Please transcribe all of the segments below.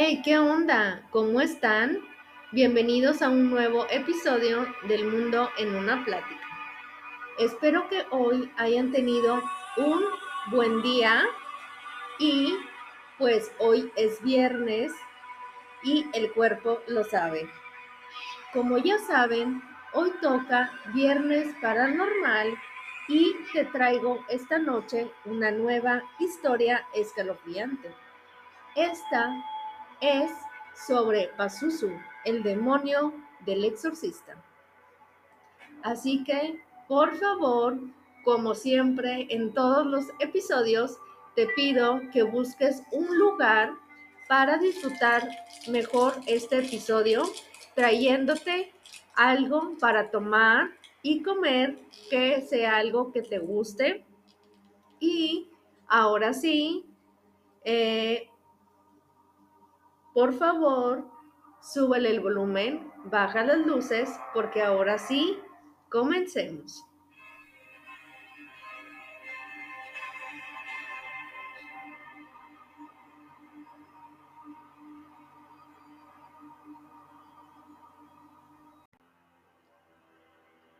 Hey, ¿qué onda? ¿Cómo están? Bienvenidos a un nuevo episodio del Mundo en una Plática. Espero que hoy hayan tenido un buen día y pues hoy es viernes y el cuerpo lo sabe. Como ya saben, hoy toca Viernes Paranormal y te traigo esta noche una nueva historia escalofriante. Esta es sobre Pazuzu, el demonio del exorcista. Así que, por favor, como siempre en todos los episodios, te pido que busques un lugar para disfrutar mejor este episodio, trayéndote algo para tomar y comer que sea algo que te guste. Y ahora sí, eh, por favor, súbele el volumen, baja las luces, porque ahora sí, comencemos.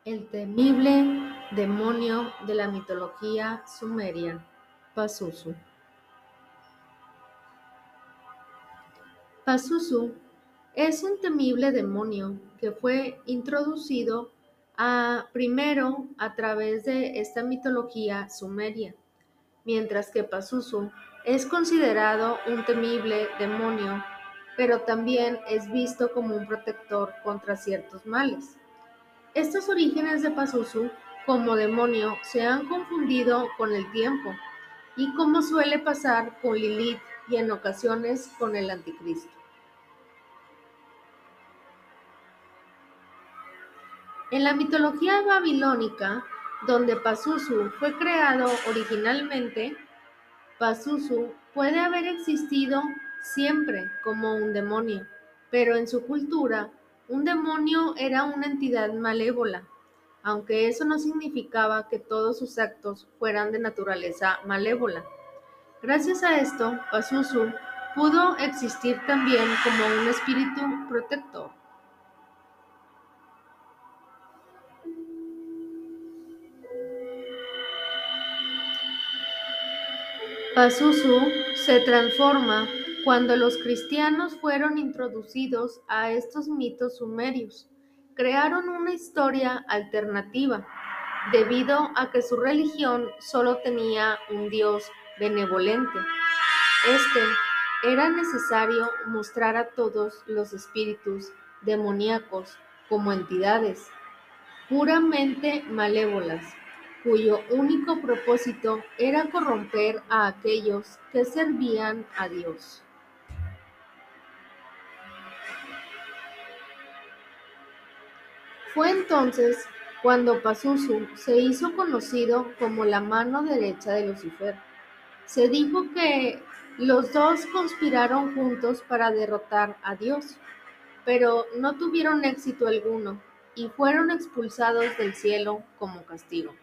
El temible demonio de la mitología sumeria, Pazuzu. Pazuzu es un temible demonio que fue introducido a, primero a través de esta mitología sumeria, mientras que Pazuzu es considerado un temible demonio, pero también es visto como un protector contra ciertos males. Estos orígenes de Pazuzu como demonio se han confundido con el tiempo y como suele pasar con Lilith y en ocasiones con el anticristo. En la mitología babilónica, donde Pazuzu fue creado originalmente, Pazuzu puede haber existido siempre como un demonio, pero en su cultura un demonio era una entidad malévola, aunque eso no significaba que todos sus actos fueran de naturaleza malévola. Gracias a esto, Pazuzu pudo existir también como un espíritu protector. Pazuzu se transforma cuando los cristianos fueron introducidos a estos mitos sumerios, crearon una historia alternativa, debido a que su religión solo tenía un Dios benevolente. Este era necesario mostrar a todos los espíritus demoníacos como entidades puramente malévolas cuyo único propósito era corromper a aquellos que servían a Dios. Fue entonces cuando Pazuzu se hizo conocido como la mano derecha de Lucifer. Se dijo que los dos conspiraron juntos para derrotar a Dios, pero no tuvieron éxito alguno y fueron expulsados del cielo como castigo.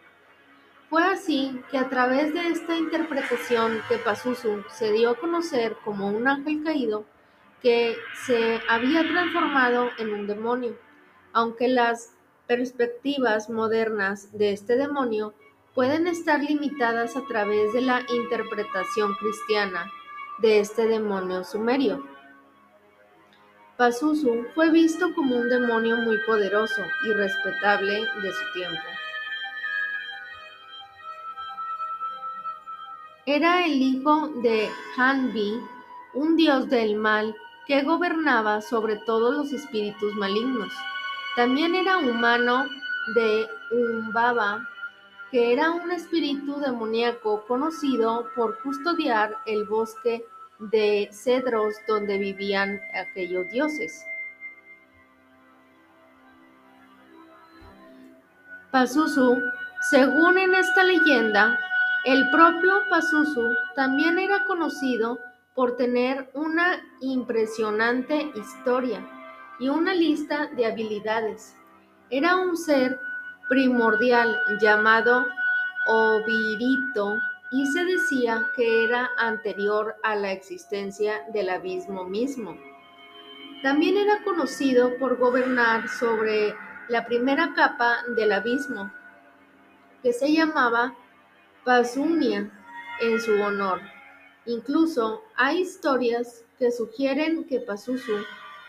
Fue así que a través de esta interpretación que Pazuzu se dio a conocer como un ángel caído que se había transformado en un demonio, aunque las perspectivas modernas de este demonio pueden estar limitadas a través de la interpretación cristiana de este demonio sumerio. Pazuzu fue visto como un demonio muy poderoso y respetable de su tiempo. Era el hijo de Hanbi, un dios del mal que gobernaba sobre todos los espíritus malignos. También era humano de Umbaba, que era un espíritu demoníaco conocido por custodiar el bosque de cedros donde vivían aquellos dioses. Pazuzu, según en esta leyenda, el propio Pazuzu también era conocido por tener una impresionante historia y una lista de habilidades. Era un ser primordial llamado Obirito y se decía que era anterior a la existencia del abismo mismo. También era conocido por gobernar sobre la primera capa del abismo, que se llamaba Pasunia en su honor. Incluso hay historias que sugieren que Pazuzu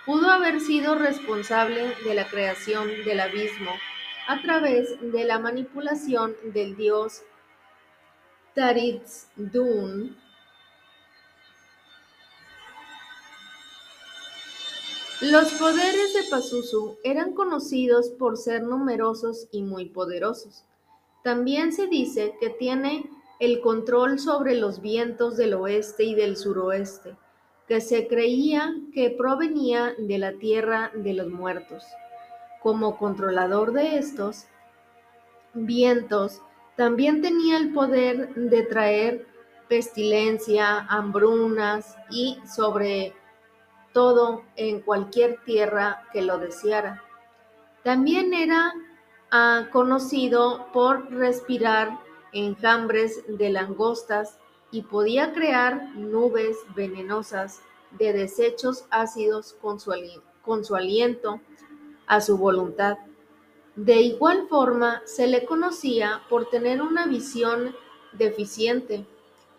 pudo haber sido responsable de la creación del abismo a través de la manipulación del dios Taritz-Dun. Los poderes de Pazuzu eran conocidos por ser numerosos y muy poderosos. También se dice que tiene el control sobre los vientos del oeste y del suroeste, que se creía que provenía de la tierra de los muertos. Como controlador de estos vientos, también tenía el poder de traer pestilencia, hambrunas y sobre todo en cualquier tierra que lo deseara. También era conocido por respirar enjambres de langostas y podía crear nubes venenosas de desechos ácidos con su, aliento a su voluntad. De igual forma, se le conocía por tener una visión deficiente,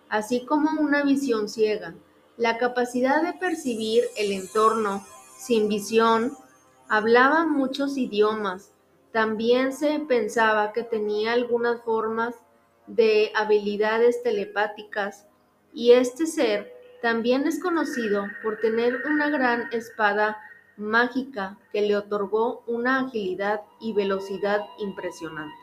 así como una visión ciega. La capacidad de percibir el entorno sin visión, hablaba muchos idiomas. También se pensaba que tenía algunas formas de habilidades telepáticas, y este ser también es conocido por tener una gran espada mágica que le otorgó una agilidad y velocidad impresionante.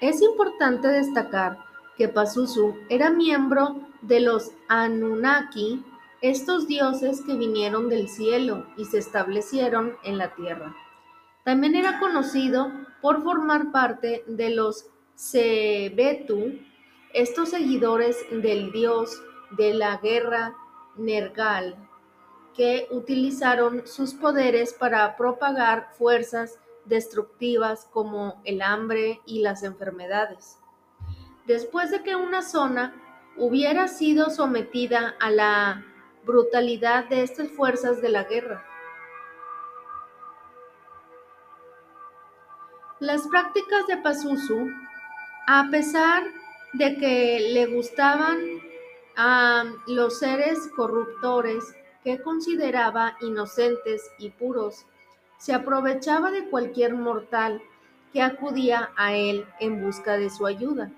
Es importante destacar que Pazuzu era miembro de los Anunnaki, estos dioses que vinieron del cielo y se establecieron en la tierra. También era conocido por formar parte de los Sebetu, estos seguidores del dios de la guerra Nergal, que utilizaron sus poderes para propagar fuerzas destructivas como el hambre y las enfermedades. Después de que una zona hubiera sido sometida a la brutalidad de estas fuerzas de la guerra, Las prácticas de Pazuzu, a pesar de que le gustaban a los seres corruptores que consideraba inocentes y puros, se aprovechaba de cualquier mortal que acudía a él en busca de su ayuda,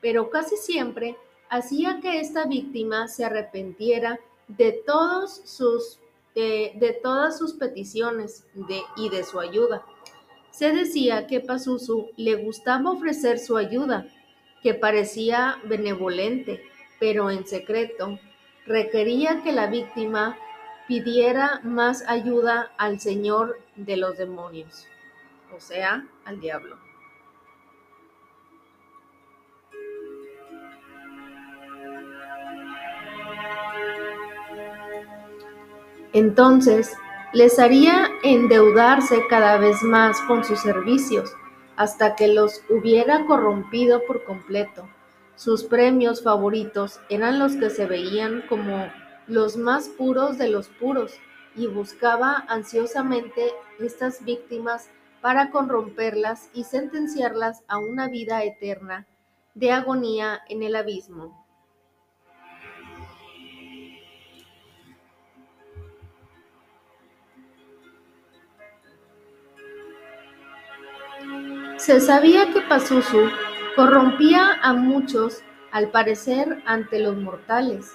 pero casi siempre hacía que esta víctima se arrepentiera de, todos sus, de todas sus peticiones y de su ayuda. Se decía que Pazuzu le gustaba ofrecer su ayuda, que parecía benevolente, pero en secreto requería que la víctima pidiera más ayuda al Señor de los demonios, o sea, al diablo. Entonces, les haría endeudarse cada vez más con sus servicios, hasta que los hubiera corrompido por completo. Sus premios favoritos eran los que se veían como los más puros de los puros, y buscaba ansiosamente estas víctimas para corromperlas y sentenciarlas a una vida eterna de agonía en el abismo. Se sabía que Pazuzu corrompía a muchos, al parecer, ante los mortales.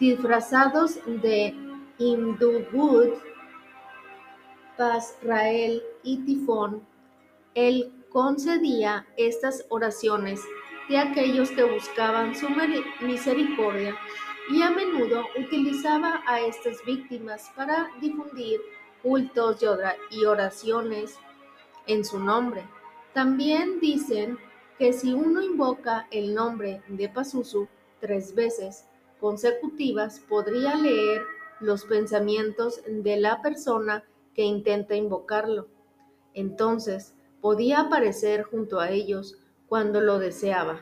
Disfrazados de Imdugud, Pasrael y Tifón, él concedía estas oraciones de aquellos que buscaban su misericordia y a menudo utilizaba a estas víctimas para difundir cultos y oraciones en su nombre. También dicen que si uno invoca el nombre de Pazuzu tres veces consecutivas, podría leer los pensamientos de la persona que intenta invocarlo. Entonces podía aparecer junto a ellos cuando lo deseaba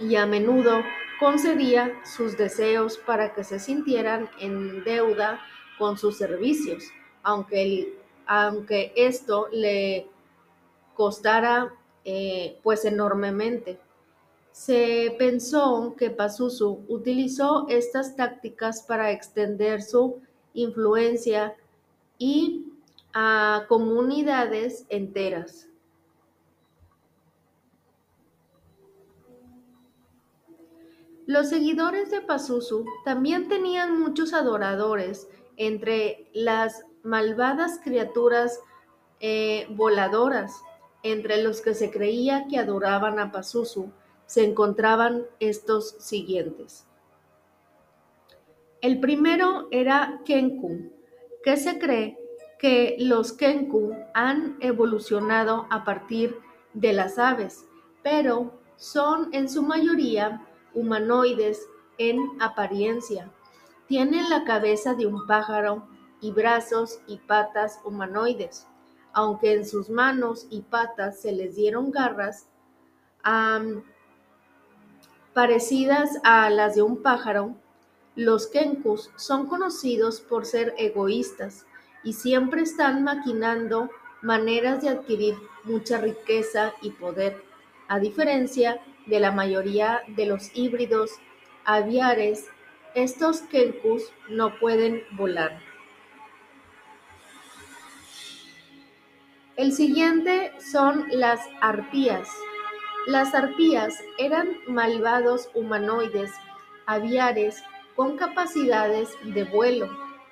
y a menudo concedía sus deseos para que se sintieran en deuda con sus servicios, aunque, aunque esto le costara eh, pues enormemente. Se pensó que Pazuzu utilizó estas tácticas para extender su influencia y a comunidades enteras. Los seguidores de Pazuzu también tenían muchos adoradores entre las malvadas criaturas eh, voladoras, entre los que se creía que adoraban a Pazuzu, se encontraban estos siguientes. El primero era Kenku, que se cree que los Kenku han evolucionado a partir de las aves, pero son en su mayoría humanoides en apariencia. Tienen la cabeza de un pájaro y brazos y patas humanoides. Aunque en sus manos y patas se les dieron garras parecidas a las de un pájaro, los kenkus son conocidos por ser egoístas y siempre están maquinando maneras de adquirir mucha riqueza y poder, a diferencia de la mayoría de los híbridos aviares, estos kenkus no pueden volar. El siguiente son las arpías. Las arpías eran malvados humanoides aviares con capacidades de vuelo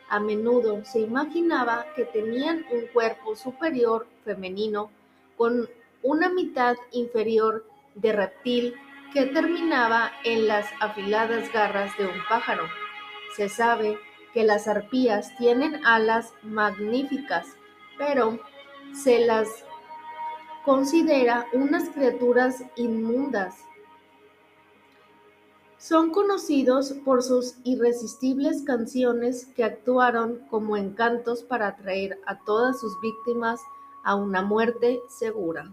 a menudo se imaginaba que tenían un cuerpo superior femenino con una mitad inferior de reptil que terminaba en las afiladas garras de un pájaro. Se sabe que las arpías tienen alas magníficas, pero se las considera unas criaturas inmundas son conocidos por sus irresistibles canciones que actuaron como encantos para atraer a todas sus víctimas a una muerte segura.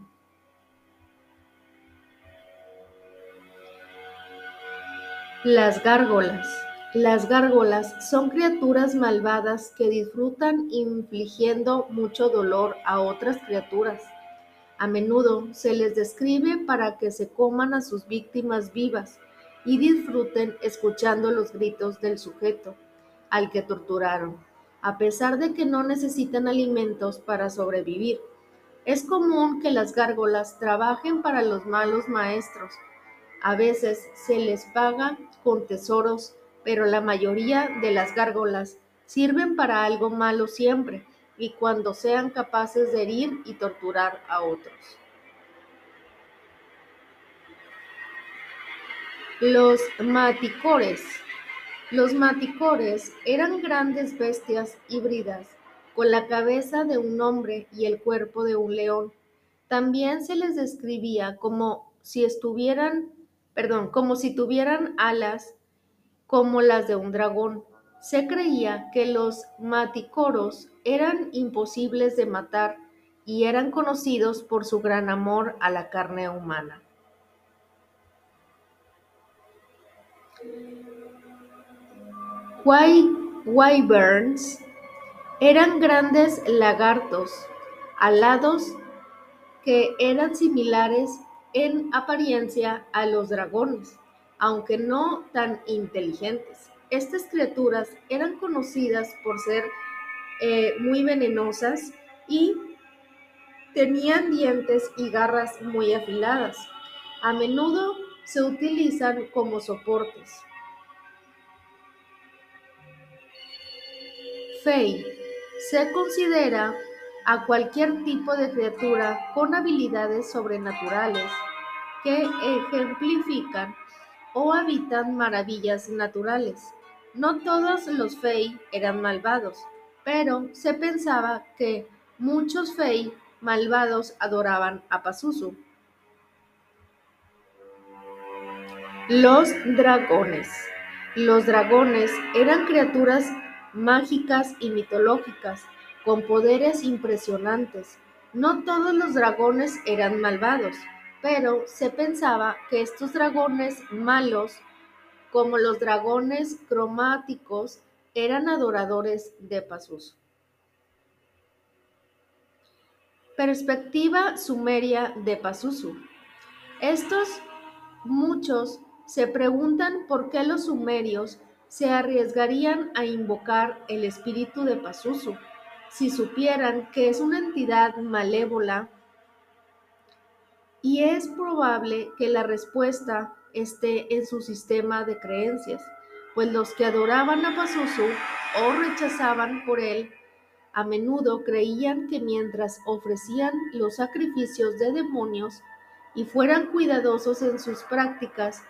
Las gárgolas. Las gárgolas son criaturas malvadas que disfrutan infligiendo mucho dolor a otras criaturas. A menudo se les describe para que se coman a sus víctimas vivas y disfruten escuchando los gritos del sujeto al que torturaron, a pesar de que no necesitan alimentos para sobrevivir. Es común que las gárgolas trabajen para los malos maestros. A veces se les paga con tesoros, pero la mayoría de las gárgolas sirven para algo malo siempre y cuando sean capaces de herir y torturar a otros. Los maticores. Los maticores eran grandes bestias híbridas, con la cabeza de un hombre y el cuerpo de un león. También se les describía como si estuvieran, perdón, como si tuvieran alas como las de un dragón. Se creía que los maticoros eran imposibles de matar y eran conocidos por su gran amor a la carne humana. Wyverns eran grandes lagartos alados que eran similares en apariencia a los dragones, aunque no tan inteligentes. Estas criaturas eran conocidas por ser eh, muy venenosas y tenían dientes y garras muy afiladas. A menudo se utilizan como soportes. Fey se considera a cualquier tipo de criatura con habilidades sobrenaturales que ejemplifican o habitan maravillas naturales. No todos los Fey eran malvados, pero se pensaba que muchos Fey malvados adoraban a Pazuzu. Los dragones. Los dragones eran criaturas mágicas y mitológicas, con poderes impresionantes. No todos los dragones eran malvados, pero se pensaba que estos dragones malos, como los dragones cromáticos, eran adoradores de Pazuzu. Perspectiva sumeria de Pazuzu. Estos muchos se preguntan por qué los sumerios se arriesgarían a invocar el espíritu de Pazuzu si supieran que es una entidad malévola y es probable que la respuesta esté en su sistema de creencias, pues los que adoraban a Pazuzu o rechazaban por él a menudo creían que mientras ofrecían los sacrificios de demonios y fueran cuidadosos en sus prácticas,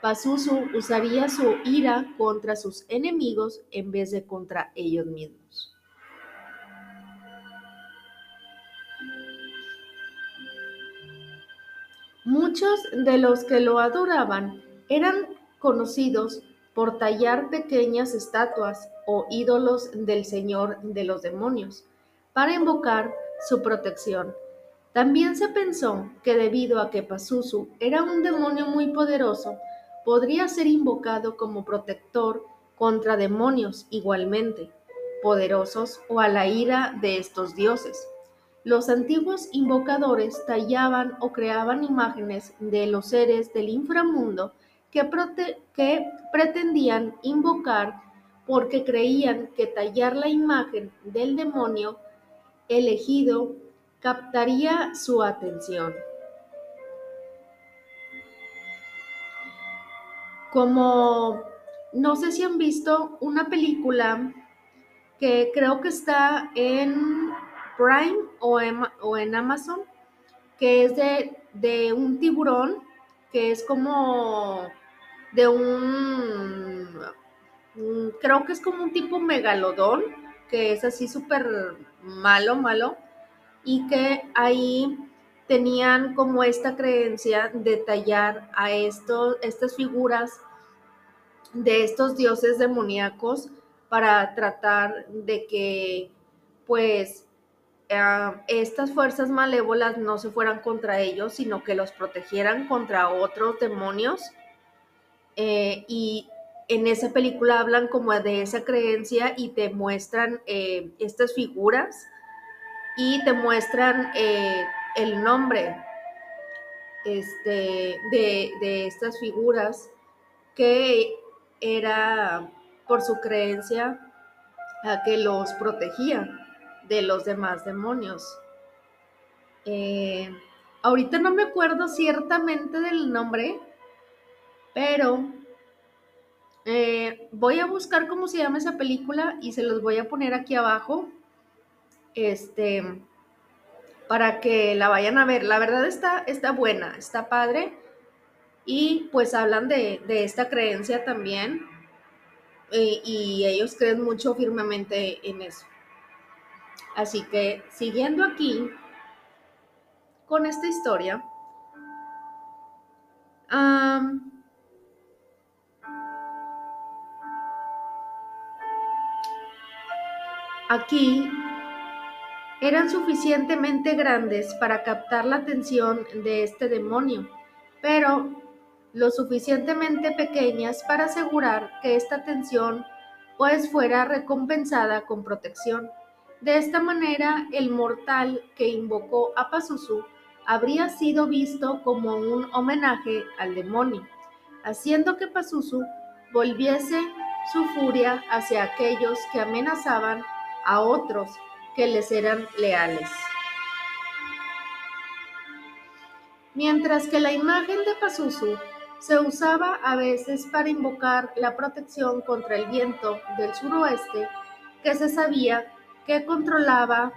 Pazuzu usaría su ira contra sus enemigos en vez de contra ellos mismos. Muchos de los que lo adoraban eran conocidos por tallar pequeñas estatuas o ídolos del Señor de los demonios para invocar su protección. También se pensó que debido a que Pazuzu era un demonio muy poderoso, podría ser invocado como protector contra demonios igualmente poderosos o a la ira de estos dioses. Los antiguos invocadores tallaban o creaban imágenes de los seres del inframundo que, pretendían invocar porque creían que tallar la imagen del demonio elegido captaría su atención. Como no sé si han visto una película que creo que está en Prime o en, Amazon, que es de, de un tiburón, que es como de un, creo que es como un tipo megalodón, que es así súper malo, malo, y que ahí tenían como esta creencia de tallar a estos, estas figuras de estos dioses demoníacos para tratar de que pues eh, estas fuerzas malévolas no se fueran contra ellos, sino que los protegieran contra otros demonios. Eh, y en esa película hablan como de esa creencia y te muestran eh, estas figuras y te muestran el nombre este, de, estas figuras que era por su creencia a que los protegía de los demás demonios. Eh, ahorita no me acuerdo ciertamente del nombre, pero eh, voy a buscar cómo se llama esa película y se los voy a poner aquí abajo. Este, para que la vayan a ver. La verdad está, está buena, está padre. Y pues hablan de, esta creencia también. Eh, y ellos creen mucho firmemente en eso. Así que siguiendo aquí con esta historia, aquí eran suficientemente grandes para captar la atención de este demonio, pero lo suficientemente pequeñas para asegurar que esta atención pues fuera recompensada con protección. De esta manera, el mortal que invocó a Pazuzu habría sido visto como un homenaje al demonio, haciendo que Pazuzu volviese su furia hacia aquellos que amenazaban a otros que les eran leales. Mientras que la imagen de Pazuzu se usaba a veces para invocar la protección contra el viento del suroeste, que se sabía que controlaba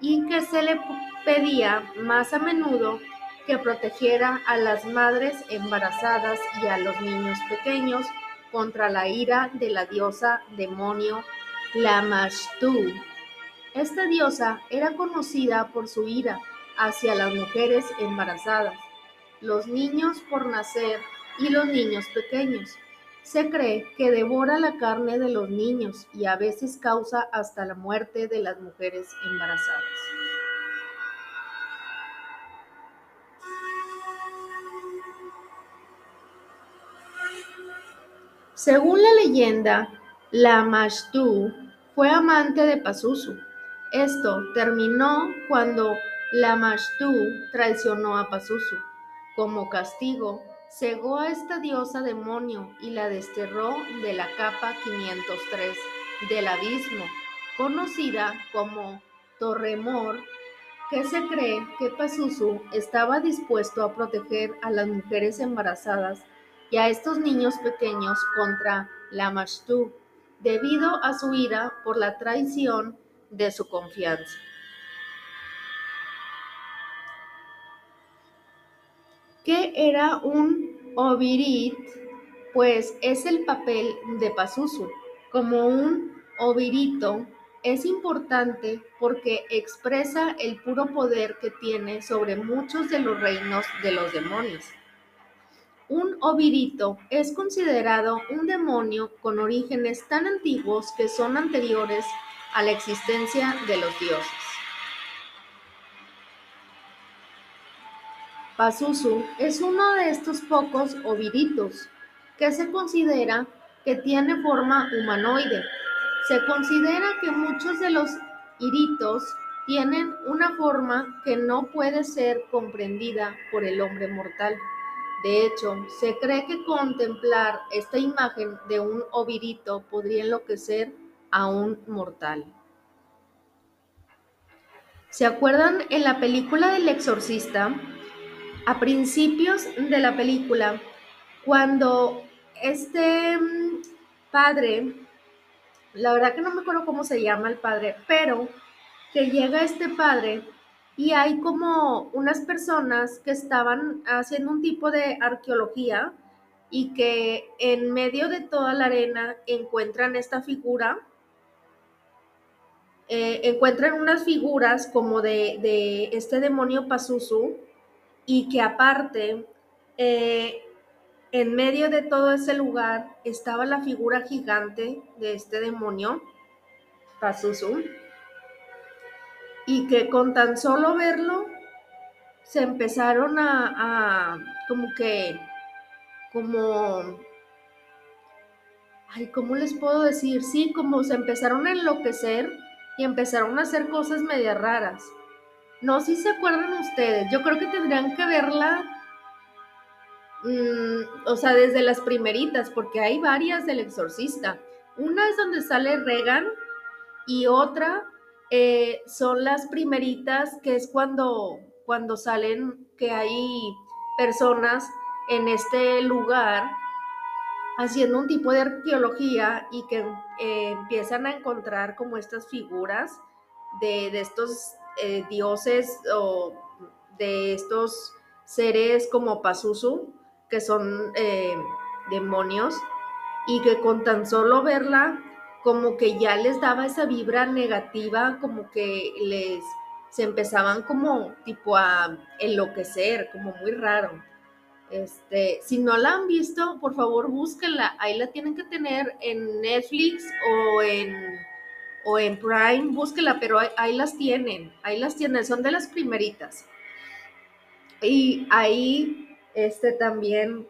y que se le pedía más a menudo que protegiera a las madres embarazadas y a los niños pequeños contra la ira de la diosa demonio Lamashtu. Esta diosa era conocida por su ira hacia las mujeres embarazadas, los niños por nacer y los niños pequeños. Se cree que devora la carne de los niños y a veces causa hasta la muerte de las mujeres embarazadas. Según la leyenda, Lamashtú fue amante de Pazuzu. Esto terminó cuando Lamashtú traicionó a Pazuzu. Como castigo, cegó a esta diosa demonio y la desterró de la capa 503 del abismo, conocida como Torremor, que se cree que Pazuzu estaba dispuesto a proteger a las mujeres embarazadas y a estos niños pequeños contra Lamashtu, debido a su ira por la traición de su confianza. ¿Qué era un ovirit? Pues es el papel de Pazuzu. Como un ovirito es importante porque expresa el puro poder que tiene sobre muchos de los reinos de los demonios. Un ovirito es considerado un demonio con orígenes tan antiguos que son anteriores a la existencia de los dioses. Pazuzu es uno de estos pocos oviritos que se considera que tiene forma humanoide. Se considera que muchos de los iritos tienen una forma que no puede ser comprendida por el hombre mortal. De hecho, se cree que contemplar esta imagen de un ovirito podría enloquecer a un mortal. ¿Se acuerdan en la película del exorcista? A principios de la película, cuando este mm, padre, la verdad que no me acuerdo cómo se llama el padre, pero que llega este padre y hay como unas personas que estaban haciendo un tipo de arqueología y que en medio de toda la arena encuentran esta figura, eh, encuentran unas figuras como de, de este demonio Pazuzu, y que aparte, eh, en medio de todo ese lugar estaba la figura gigante de este demonio, Pazuzu, y que con tan solo verlo se empezaron a, a como que, como, ay, ¿cómo les puedo decir? Sí, como se empezaron a enloquecer y empezaron a hacer cosas media raras. No sé si se acuerdan ustedes, yo creo que tendrían que verla, mm, o sea, desde las primeritas, porque hay varias del exorcista. Una es donde sale Regan y otra eh, son las primeritas, que es cuando, cuando salen que hay personas en este lugar haciendo un tipo de arqueología y que eh, empiezan a encontrar como estas figuras de, de estos eh, dioses o de estos seres como Pazuzu, que son eh, demonios, y que con tan solo verla, como que ya les daba esa vibra negativa, como que les se empezaban como tipo a enloquecer, como muy raro. Este, si no la han visto, por favor búsquenla. Ahí la tienen que tener en Netflix o en o en Prime, búsquela, pero ahí, las tienen, ahí las tienen, son de las primeritas. Y ahí este también,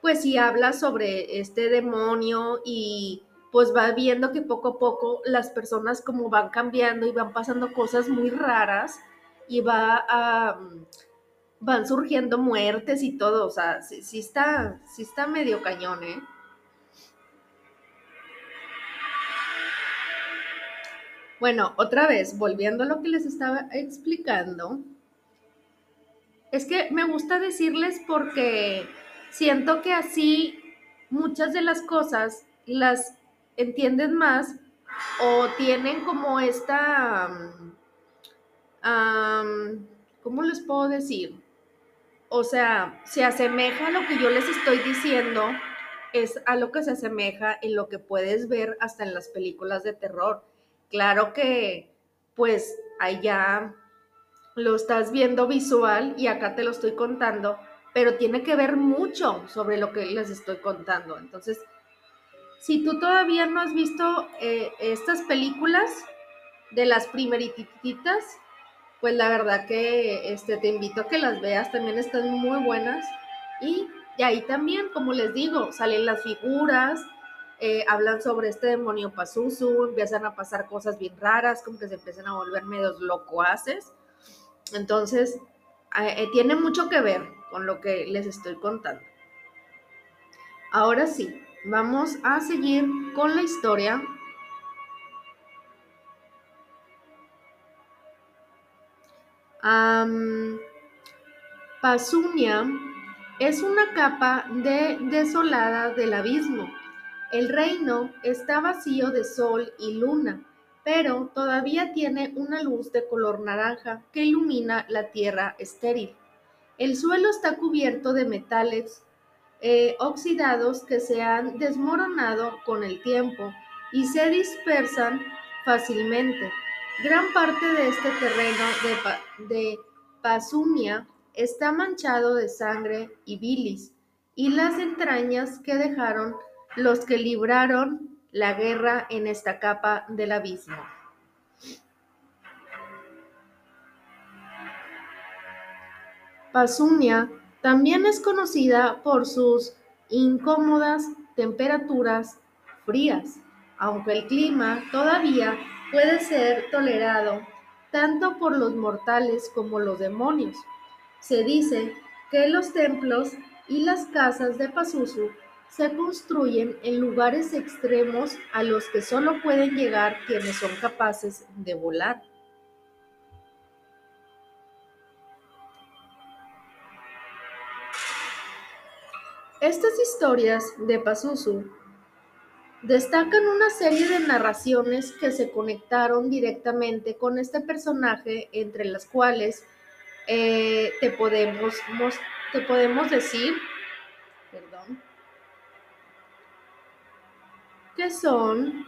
pues sí habla sobre este demonio y pues va viendo que poco a poco las personas como van cambiando y van pasando cosas muy raras y va a, van surgiendo muertes y todo, o sea, sí, sí está, sí está medio cañón, ¿eh? Bueno, otra vez, volviendo a lo que les estaba explicando, es que me gusta decirles porque siento que así muchas de las cosas las entienden más o tienen como esta, ¿cómo les puedo decir? O sea, se asemeja a lo que yo les estoy diciendo, es a lo que se asemeja en lo que puedes ver hasta en las películas de terror Claro que pues allá lo estás viendo visual y acá te lo estoy contando, pero tiene que ver mucho sobre lo que les estoy contando. Entonces, si tú todavía no has visto eh, estas películas de las primerititas, pues la verdad que este, te invito a que las veas, también están muy buenas. Y, y ahí también, como les digo, salen las figuras, eh, hablan sobre este demonio Pazuzu, empiezan a pasar cosas bien raras, como que se empiezan a volver medios locuaces. Entonces, eh, tiene mucho que ver con lo que les estoy contando. Ahora sí, vamos a seguir con la historia. Pasunia es una capa de desolada del abismo el reino está vacío de sol y luna, pero todavía tiene una luz de color naranja que ilumina la tierra estéril. El suelo está cubierto de metales eh, oxidados que se han desmoronado con el tiempo y se dispersan fácilmente. Gran parte de este terreno de, de Pasumia está manchado de sangre y bilis, y las entrañas que dejaron los que libraron la guerra en esta capa del abismo. Pasunia también es conocida por sus incómodas temperaturas frías, aunque el clima todavía puede ser tolerado tanto por los mortales como los demonios. Se dice que los templos y las casas de Pazuzu se construyen en lugares extremos a los que solo pueden llegar quienes son capaces de volar. Estas historias de Pazuzu destacan una serie de narraciones que se conectaron directamente con este personaje, entre las cuales eh, te, podemos, te podemos decir, son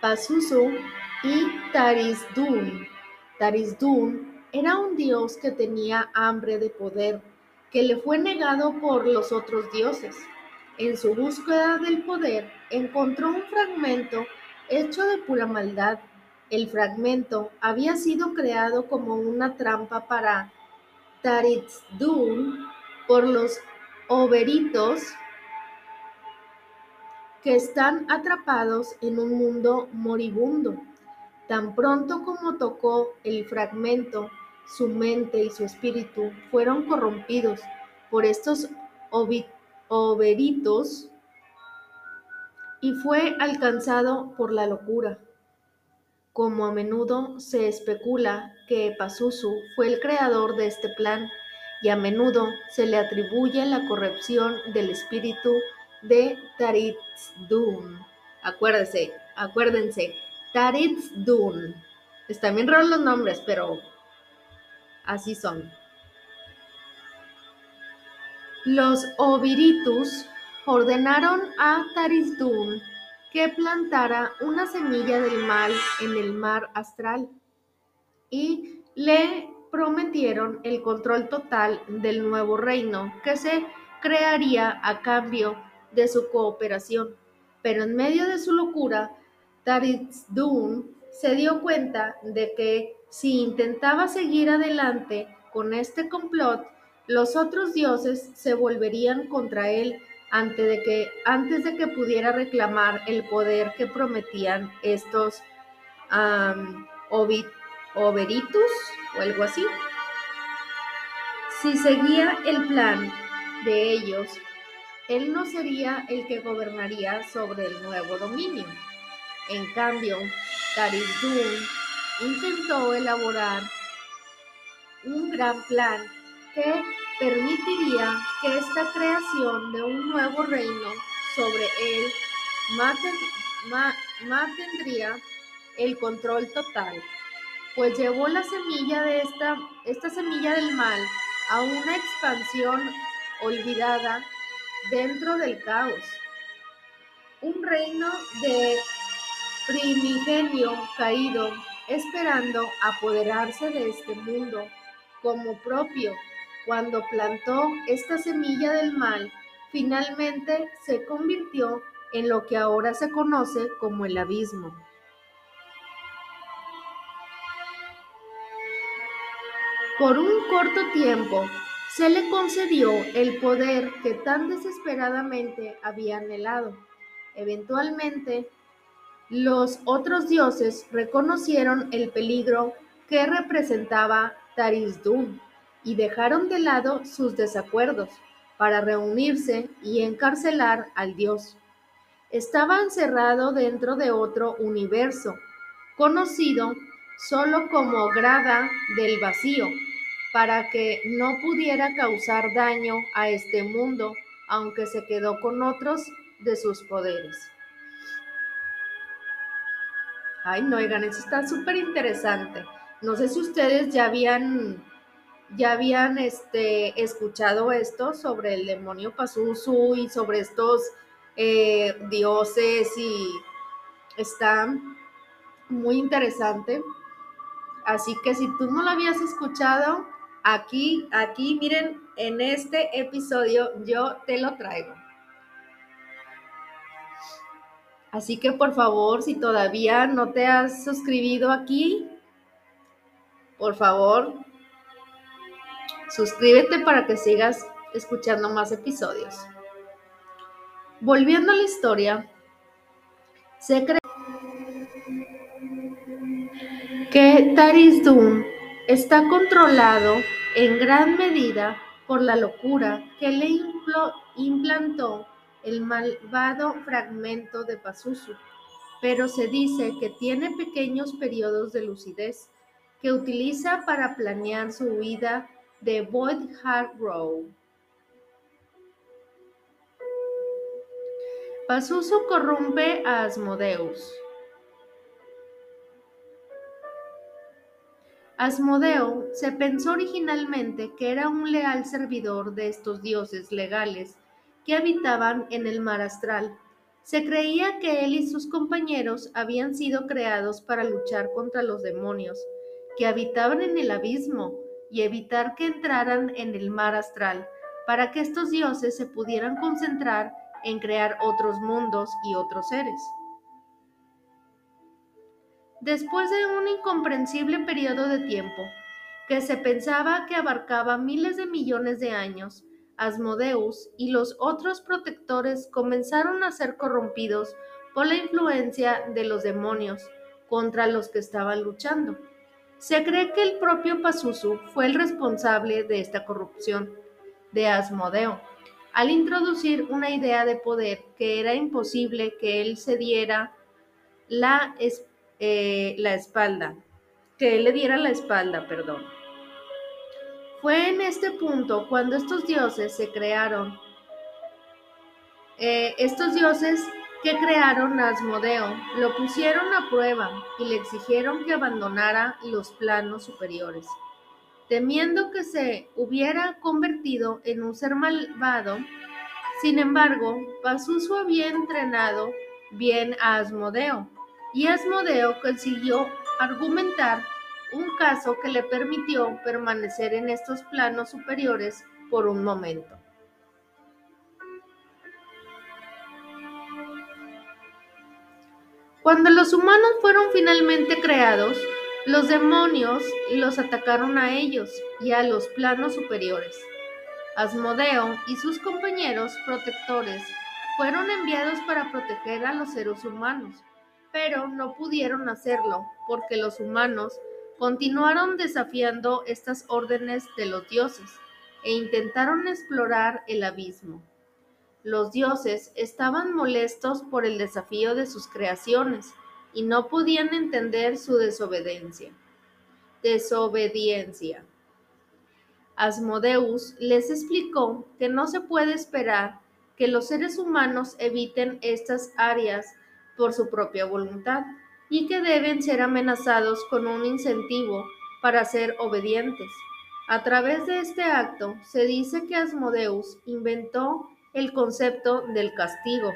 Pazuzu y Tarisdun. Tarisdun era un dios que tenía hambre de poder, que le fue negado por los otros dioses. En su búsqueda del poder encontró un fragmento hecho de pura maldad. El fragmento había sido creado como una trampa para Tarisdun por los oberitos que están atrapados en un mundo moribundo. Tan pronto como tocó el fragmento, su mente y su espíritu fueron corrompidos por estos oberitos y fue alcanzado por la locura. Como a menudo se especula que Pazuzu fue el creador de este plan y a menudo se le atribuye la corrupción del espíritu de Taritzdun. Acuérdense, acuérdense, Taritzdun. Están bien raros los nombres, pero así son. Los Obiritus ordenaron a Taritzdun que plantara una semilla del mal en el mar astral y le prometieron el control total del nuevo reino que se crearía a cambio de su cooperación, pero en medio de su locura, Taritzdun se dio cuenta de que si intentaba seguir adelante con este complot, los otros dioses se volverían contra él antes de que, antes de que pudiera reclamar el poder que prometían estos oberitus o algo así. Si seguía el plan de ellos, él no sería el que gobernaría sobre el nuevo dominio. En cambio, Tarisdun intentó elaborar un gran plan que permitiría que esta creación de un nuevo reino sobre él mantendría el control total, pues llevó la semilla de esta, esta semilla del mal a una expansión olvidada dentro del caos. Un reino de primigenio caído, esperando apoderarse de este mundo como propio. Cuando plantó esta semilla del mal, finalmente se convirtió en lo que ahora se conoce como el abismo. Por un corto tiempo, se le concedió el poder que tan desesperadamente había anhelado. Eventualmente, los otros dioses reconocieron el peligro que representaba Tarisdun y dejaron de lado sus desacuerdos para reunirse y encarcelar al dios. Estaba encerrado dentro de otro universo, conocido solo como Grada del Vacío, para que no pudiera causar daño a este mundo, aunque se quedó con otros de sus poderes. Ay, no, oigan, eso está súper interesante. No sé si ustedes ya habían, ya habían este, escuchado esto sobre el demonio Pazuzu y sobre estos eh, dioses y está muy interesante. Así que si tú no lo habías escuchado, aquí, aquí, miren, en este episodio yo te lo traigo. Así que por favor, si todavía no te has suscribido aquí, por favor, suscríbete para que sigas escuchando más episodios. Volviendo a la historia, se cree que Tarisdun está controlado en gran medida por la locura que le implantó el malvado fragmento de Pazuzu, pero se dice que tiene pequeños periodos de lucidez que utiliza para planear su huida de Void Heart Row. Pazuzu corrompe a Asmodeus. Asmodeo se pensó originalmente que era un leal servidor de estos dioses legales que habitaban en el mar astral. Se creía que él y sus compañeros habían sido creados para luchar contra los demonios que habitaban en el abismo y evitar que entraran en el mar astral, para que estos dioses se pudieran concentrar en crear otros mundos y otros seres. Después de un incomprensible periodo de tiempo, que se pensaba que abarcaba miles de millones de años, Asmodeus y los otros protectores comenzaron a ser corrompidos por la influencia de los demonios contra los que estaban luchando. Se cree que el propio Pazuzu fue el responsable de esta corrupción de Asmodeo al introducir una idea de poder que era imposible que él se diera la, eh, la espalda, que él le diera la espalda, perdón. Fue en este punto cuando estos dioses se crearon, eh, estos dioses que crearon a Asmodeo lo pusieron a prueba y le exigieron que abandonara los planos superiores temiendo que se hubiera convertido en un ser malvado. Sin embargo, Pazuzu había entrenado bien a Asmodeo, y Asmodeo consiguió argumentar un caso que le permitió permanecer en estos planos superiores por un momento. Cuando los humanos fueron finalmente creados, los demonios los atacaron a ellos y a los planos superiores. Asmodeo y sus compañeros protectores fueron enviados para proteger a los seres humanos, pero no pudieron hacerlo porque los humanos continuaron desafiando estas órdenes de los dioses e intentaron explorar el abismo. Los dioses estaban molestos por el desafío de sus creaciones y no podían entender su desobediencia. Desobediencia. Asmodeus les explicó que no se puede esperar que los seres humanos eviten estas áreas por su propia voluntad y que deben ser amenazados con un incentivo para ser obedientes. A través de este acto se dice que Asmodeus inventó el concepto del castigo,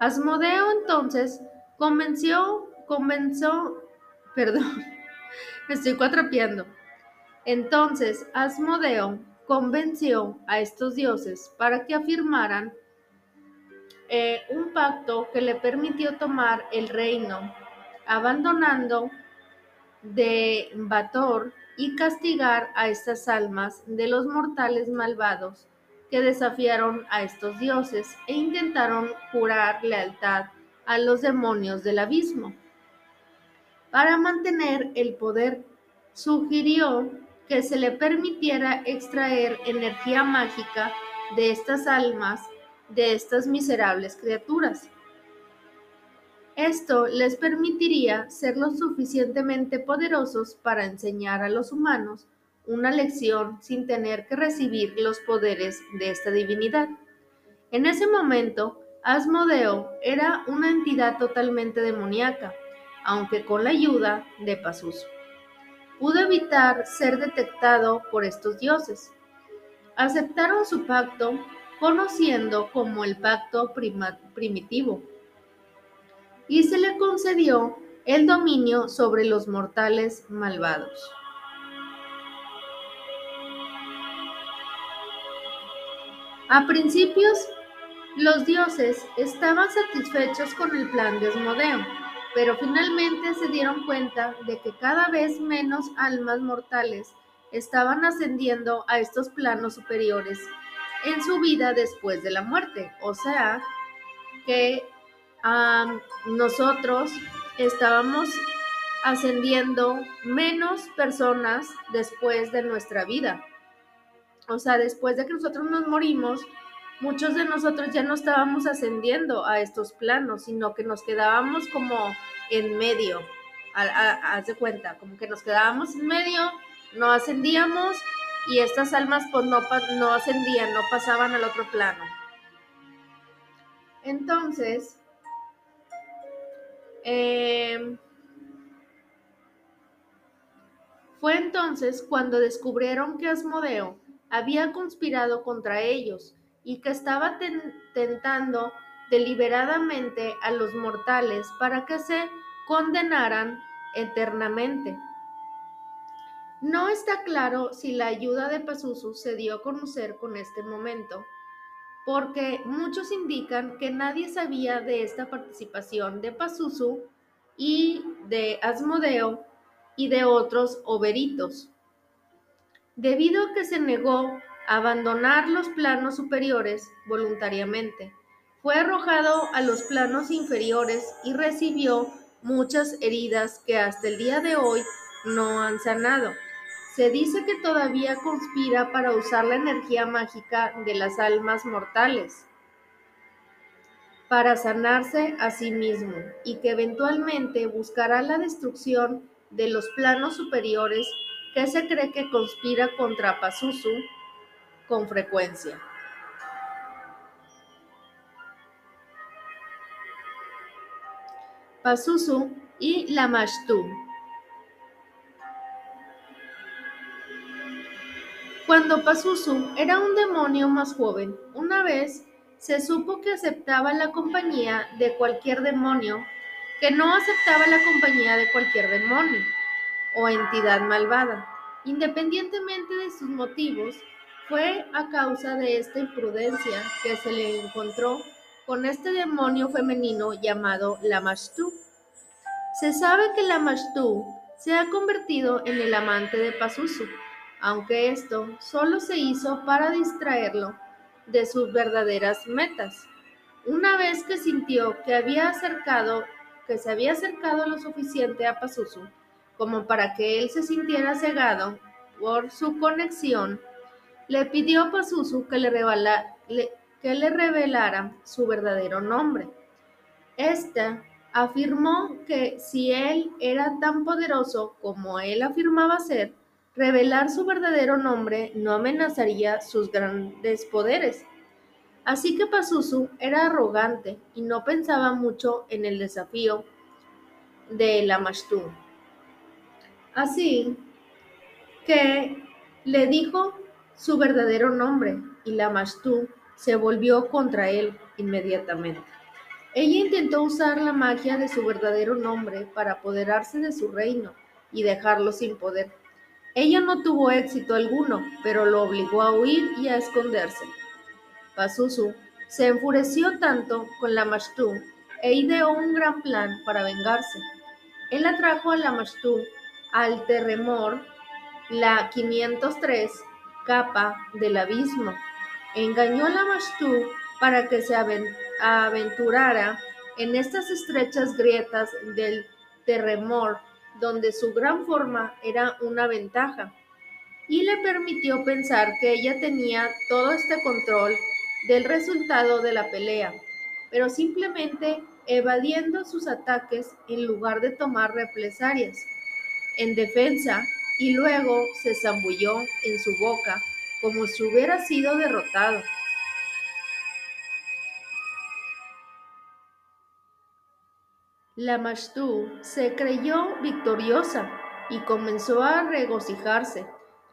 Asmodeo entonces convenció, comenzó, perdón, me estoy cuatrapeando. Entonces Asmodeo convenció a estos dioses para que afirmaran eh, un pacto que le permitió tomar el reino, abandonando de Bator y castigar a estas almas de los mortales malvados que desafiaron a estos dioses e intentaron jurar lealtad a los demonios del abismo. Para mantener el poder, sugirió que se le permitiera extraer energía mágica de estas almas, de estas miserables criaturas. Esto les permitiría ser lo suficientemente poderosos para enseñar a los humanos una lección sin tener que recibir los poderes de esta divinidad. En ese momento, Asmodeo era una entidad totalmente demoníaca, aunque con la ayuda de Pazuzu. Pudo evitar ser detectado por estos dioses. Aceptaron su pacto, conociendo como el pacto primitivo y se le concedió el dominio sobre los mortales malvados. A principios, los dioses estaban satisfechos con el plan de Asmodeo, pero finalmente se dieron cuenta de que cada vez menos almas mortales estaban ascendiendo a estos planos superiores en su vida después de la muerte, o sea, que nosotros estábamos ascendiendo menos personas después de nuestra vida. O sea, después de que nosotros nos morimos, muchos de nosotros ya no estábamos ascendiendo a estos planos, sino que nos quedábamos como en medio. Haz de cuenta, como que nos quedábamos en medio, no ascendíamos y estas almas pues no, ascendían, no pasaban al otro plano. Entonces, Em, fue entonces cuando descubrieron que Asmodeo había conspirado contra ellos y que estaba tentando deliberadamente a los mortales para que se condenaran eternamente. No está claro si la ayuda de Pazuzu se dio a conocer con este momento, porque muchos indican que nadie sabía de esta participación de Pazuzu y de Asmodeo y de otros oberitos. Debido a que se negó abandonar los planos superiores voluntariamente, fue arrojado a los planos inferiores y recibió muchas heridas que hasta el día de hoy no han sanado. Se dice que todavía conspira para usar la energía mágica de las almas mortales para sanarse a sí mismo y que eventualmente buscará la destrucción de los planos superiores que se cree que conspira contra Pazuzu con frecuencia. Pazuzu y Lamashtu Cuando Pazuzu era un demonio más joven, una vez se supo que aceptaba la compañía de cualquier demonio, que no aceptaba la compañía de cualquier demonio o entidad malvada, independientemente de sus motivos, fue a causa de esta imprudencia que se le encontró con este demonio femenino llamado Lamashtu. Se sabe que Lamashtu se ha convertido en el amante de Pazuzu aunque esto solo se hizo para distraerlo de sus verdaderas metas. Una vez que sintió que había acercado, que se había acercado lo suficiente a Pazuzu como para que él se sintiera cegado por su conexión, le pidió a Pazuzu que le, revelara su verdadero nombre. Este afirmó que si él era tan poderoso como él afirmaba ser, revelar su verdadero nombre no amenazaría sus grandes poderes. Así que Pazuzu era arrogante y no pensaba mucho en el desafío de Lamashtu. Así que le dijo su verdadero nombre y Lamashtu se volvió contra él inmediatamente. Ella intentó usar la magia de su verdadero nombre para apoderarse de su reino y dejarlo sin poder. Ella no tuvo éxito alguno, pero lo obligó a huir y a esconderse. Pazuzu se enfureció tanto con la Mashtu e ideó un gran plan para vengarse. Él atrajo a la Mashtu al terremor la 503 capa del abismo. Engañó a la Mashtu para que se aventurara en estas estrechas grietas del terremor, donde su gran forma era una ventaja, y le permitió pensar que ella tenía todo este control del resultado de la pelea, pero simplemente evadiendo sus ataques en lugar de tomar represalias en defensa y luego se zambulló en su boca como si hubiera sido derrotado. La Mashtu se creyó victoriosa y comenzó a regocijarse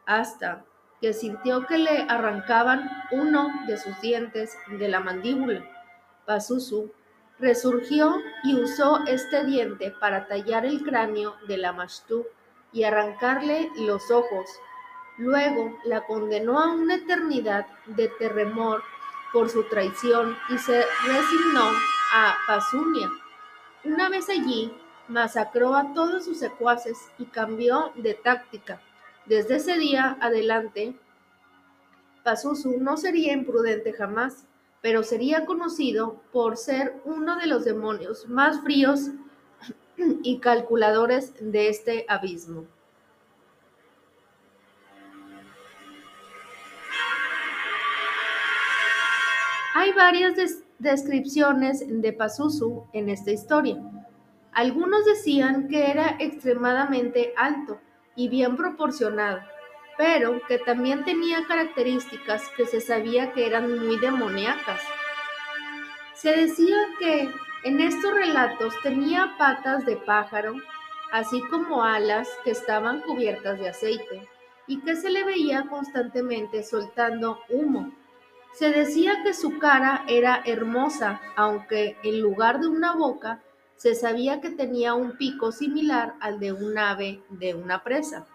hasta que sintió que le arrancaban uno de sus dientes de la mandíbula. Pazuzu resurgió y usó este diente para tallar el cráneo de la Mashtu y arrancarle los ojos. Luego la condenó a una eternidad de terremor por su traición y se resignó a Pasunia. Una vez allí, masacró a todos sus secuaces y cambió de táctica. Desde ese día adelante, Pazuzu no sería imprudente jamás pero sería conocido por ser uno de los demonios más fríos y calculadores de este abismo. Hay varias descripciones de Pazuzu en esta historia. Algunos decían que era extremadamente alto y bien proporcionado, pero que también tenía características que se sabía que eran muy demoníacas. Se decía que en estos relatos tenía patas de pájaro, así como alas que estaban cubiertas de aceite y que se le veía constantemente soltando humo. Se decía que su cara era hermosa, aunque en lugar de una boca se sabía que tenía un pico similar al de un ave de una presa.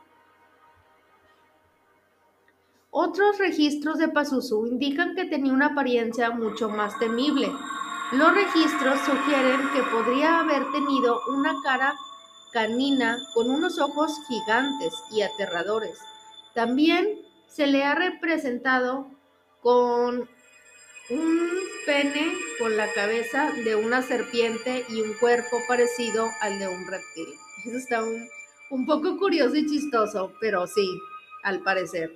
Otros registros de Pazuzu indican que tenía una apariencia mucho más temible. Los registros sugieren que podría haber tenido una cara canina con unos ojos gigantes y aterradores. También se le ha representado con un pene con la cabeza de una serpiente y un cuerpo parecido al de un reptil. Eso está un, un poco curioso y chistoso, pero sí, al parecer.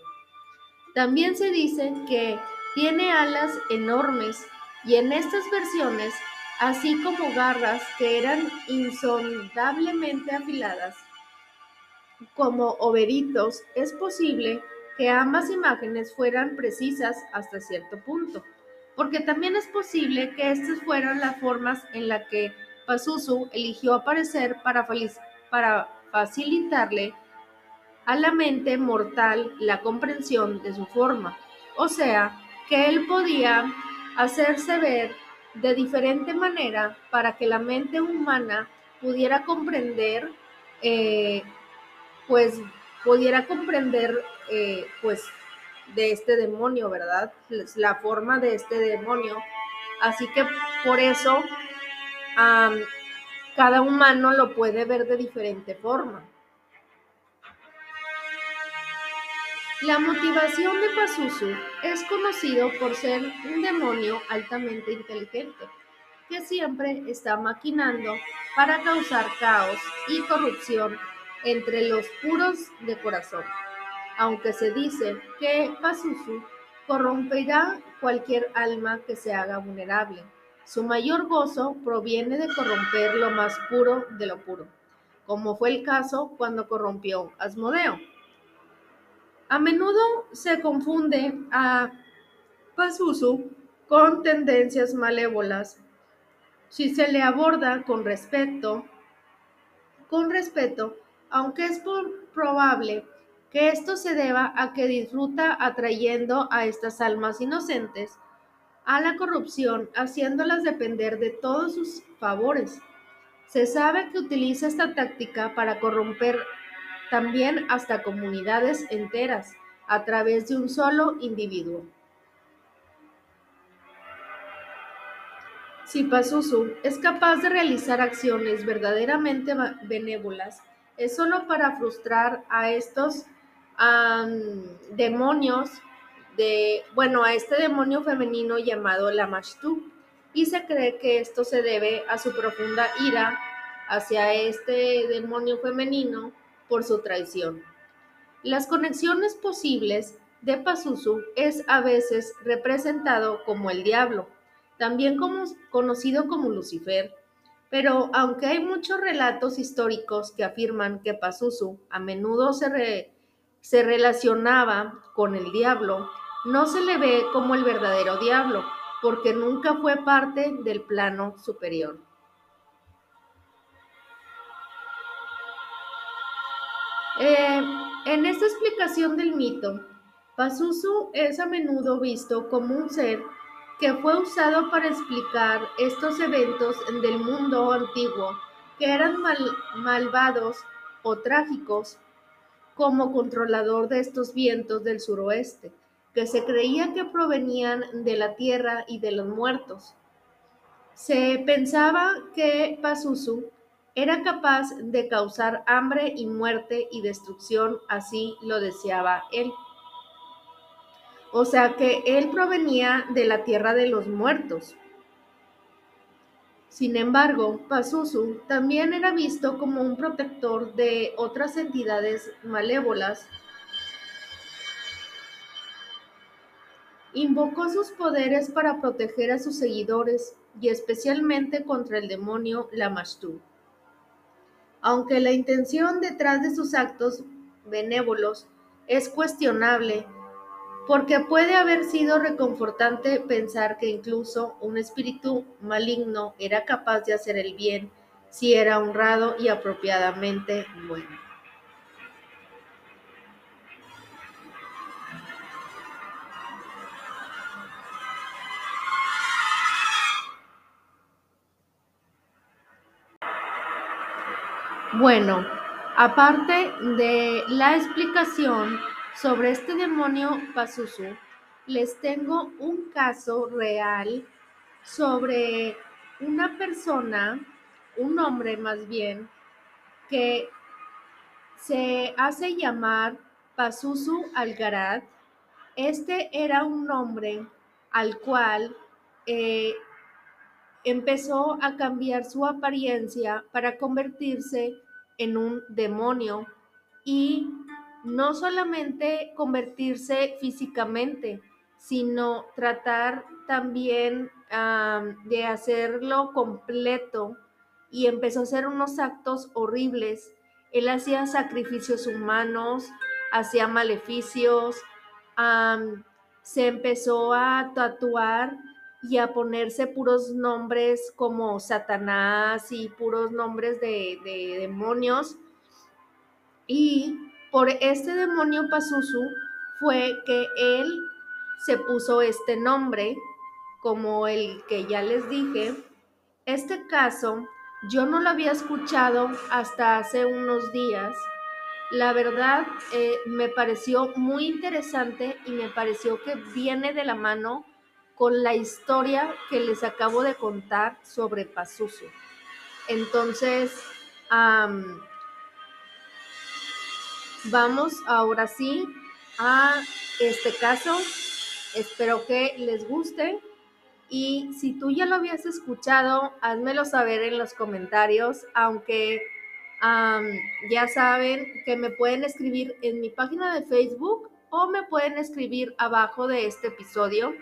También se dice que tiene alas enormes y en estas versiones, así como garras que eran insondablemente afiladas, como overitos, es posible que ambas imágenes fueran precisas hasta cierto punto, porque también es posible que estas fueran las formas en las que Pazuzu eligió aparecer para facilitarle a la mente mortal la comprensión de su forma, o sea, que él podía hacerse ver de diferente manera para que la mente humana pudiera comprender, eh, pues pudiera comprender, eh, pues, de este demonio, ¿verdad? La forma de este demonio. Así que por eso cada humano lo puede ver de diferente forma. La motivación de Pazuzu es conocido por ser un demonio altamente inteligente, que siempre está maquinando para causar caos y corrupción entre los puros de corazón. Aunque se dice que Pazuzu corromperá cualquier alma que se haga vulnerable. Su mayor gozo proviene de corromper lo más puro de lo puro, como fue el caso cuando corrompió Asmodeo. A menudo se confunde a Pazuzu con tendencias malévolas. Si se le aborda con respeto, con respeto, aunque es probable que esto se deba a que disfruta atrayendo a estas almas inocentes a la corrupción, haciéndolas depender de todos sus favores. Se sabe que utiliza esta táctica para corromper también hasta comunidades enteras, a través de un solo individuo. Si Pazuzu es capaz de realizar acciones verdaderamente benévolas, es solo para frustrar a estos demonios de, bueno, a este demonio femenino llamado Lamashtu. Y se cree que esto se debe a su profunda ira hacia este demonio femenino por su traición. Las conexiones posibles de Pazuzu es a veces representado como el diablo, también como, conocido como Lucifer, pero aunque hay muchos relatos históricos que afirman que Pazuzu a menudo se, se relacionaba con el diablo, no se le ve como el verdadero diablo, porque nunca fue parte del plano superior. Eh, en esta explicación del mito, Pazuzu es a menudo visto como un ser que fue usado para explicar estos eventos del mundo antiguo que eran malvados o trágicos como controlador de estos vientos del suroeste, que se creía que provenían de la tierra y de los muertos. Se pensaba que Pazuzu era capaz de causar hambre y muerte y destrucción, así lo deseaba él. O sea que él provenía de la tierra de los muertos. Sin embargo, Pazuzu también era visto como un protector de otras entidades malévolas. Invocó sus poderes para proteger a sus seguidores y especialmente contra el demonio Lamashtu. Aunque la intención detrás de sus actos benévolos es cuestionable, porque puede haber sido reconfortante pensar que incluso un espíritu maligno era capaz de hacer el bien si era honrado y apropiadamente bueno. Bueno, aparte de la explicación sobre este demonio Pazuzu, les tengo un caso real sobre una persona, un hombre más bien, que se hace llamar Pazuzu Algarad. Este era un hombre al cual eh, empezó a cambiar su apariencia para convertirse en un demonio y no solamente convertirse físicamente, sino tratar también de hacerlo completo y empezó a hacer unos actos horribles. Él hacía sacrificios humanos, hacía maleficios, se empezó a tatuar y a ponerse puros nombres como Satanás y puros nombres de, demonios. Y por este demonio Pazuzu fue que él se puso este nombre, como el que ya les dije. Este caso yo no lo había escuchado hasta hace unos días. La verdad eh, me pareció muy interesante y me pareció que viene de la mano con la historia que les acabo de contar sobre Pazuzu. Entonces, vamos ahora sí a este caso. Espero que les guste. Y si tú ya lo habías escuchado, házmelo saber en los comentarios, aunque ya saben que me pueden escribir en mi página de Facebook o me pueden escribir abajo de este episodio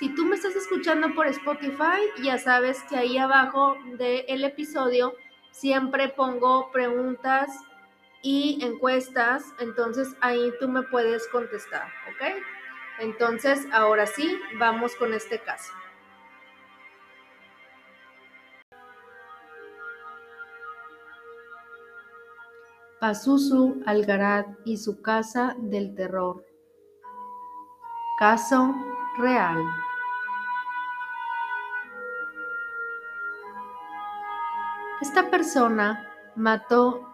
si tú me estás escuchando por Spotify, ya sabes que ahí abajo del episodio siempre pongo preguntas y encuestas, entonces ahí tú me puedes contestar, ¿ok? Entonces, ahora sí, vamos con este caso. Pazuzu Algarad y su casa del terror. Caso real. Esta persona mató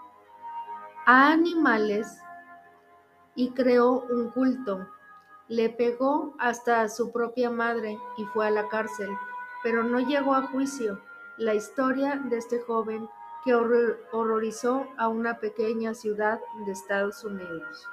a animales y creó un culto. Le pegó hasta a su propia madre y fue a la cárcel, pero no llegó a juicio. La historia de este joven que horrorizó a una pequeña ciudad de Estados Unidos.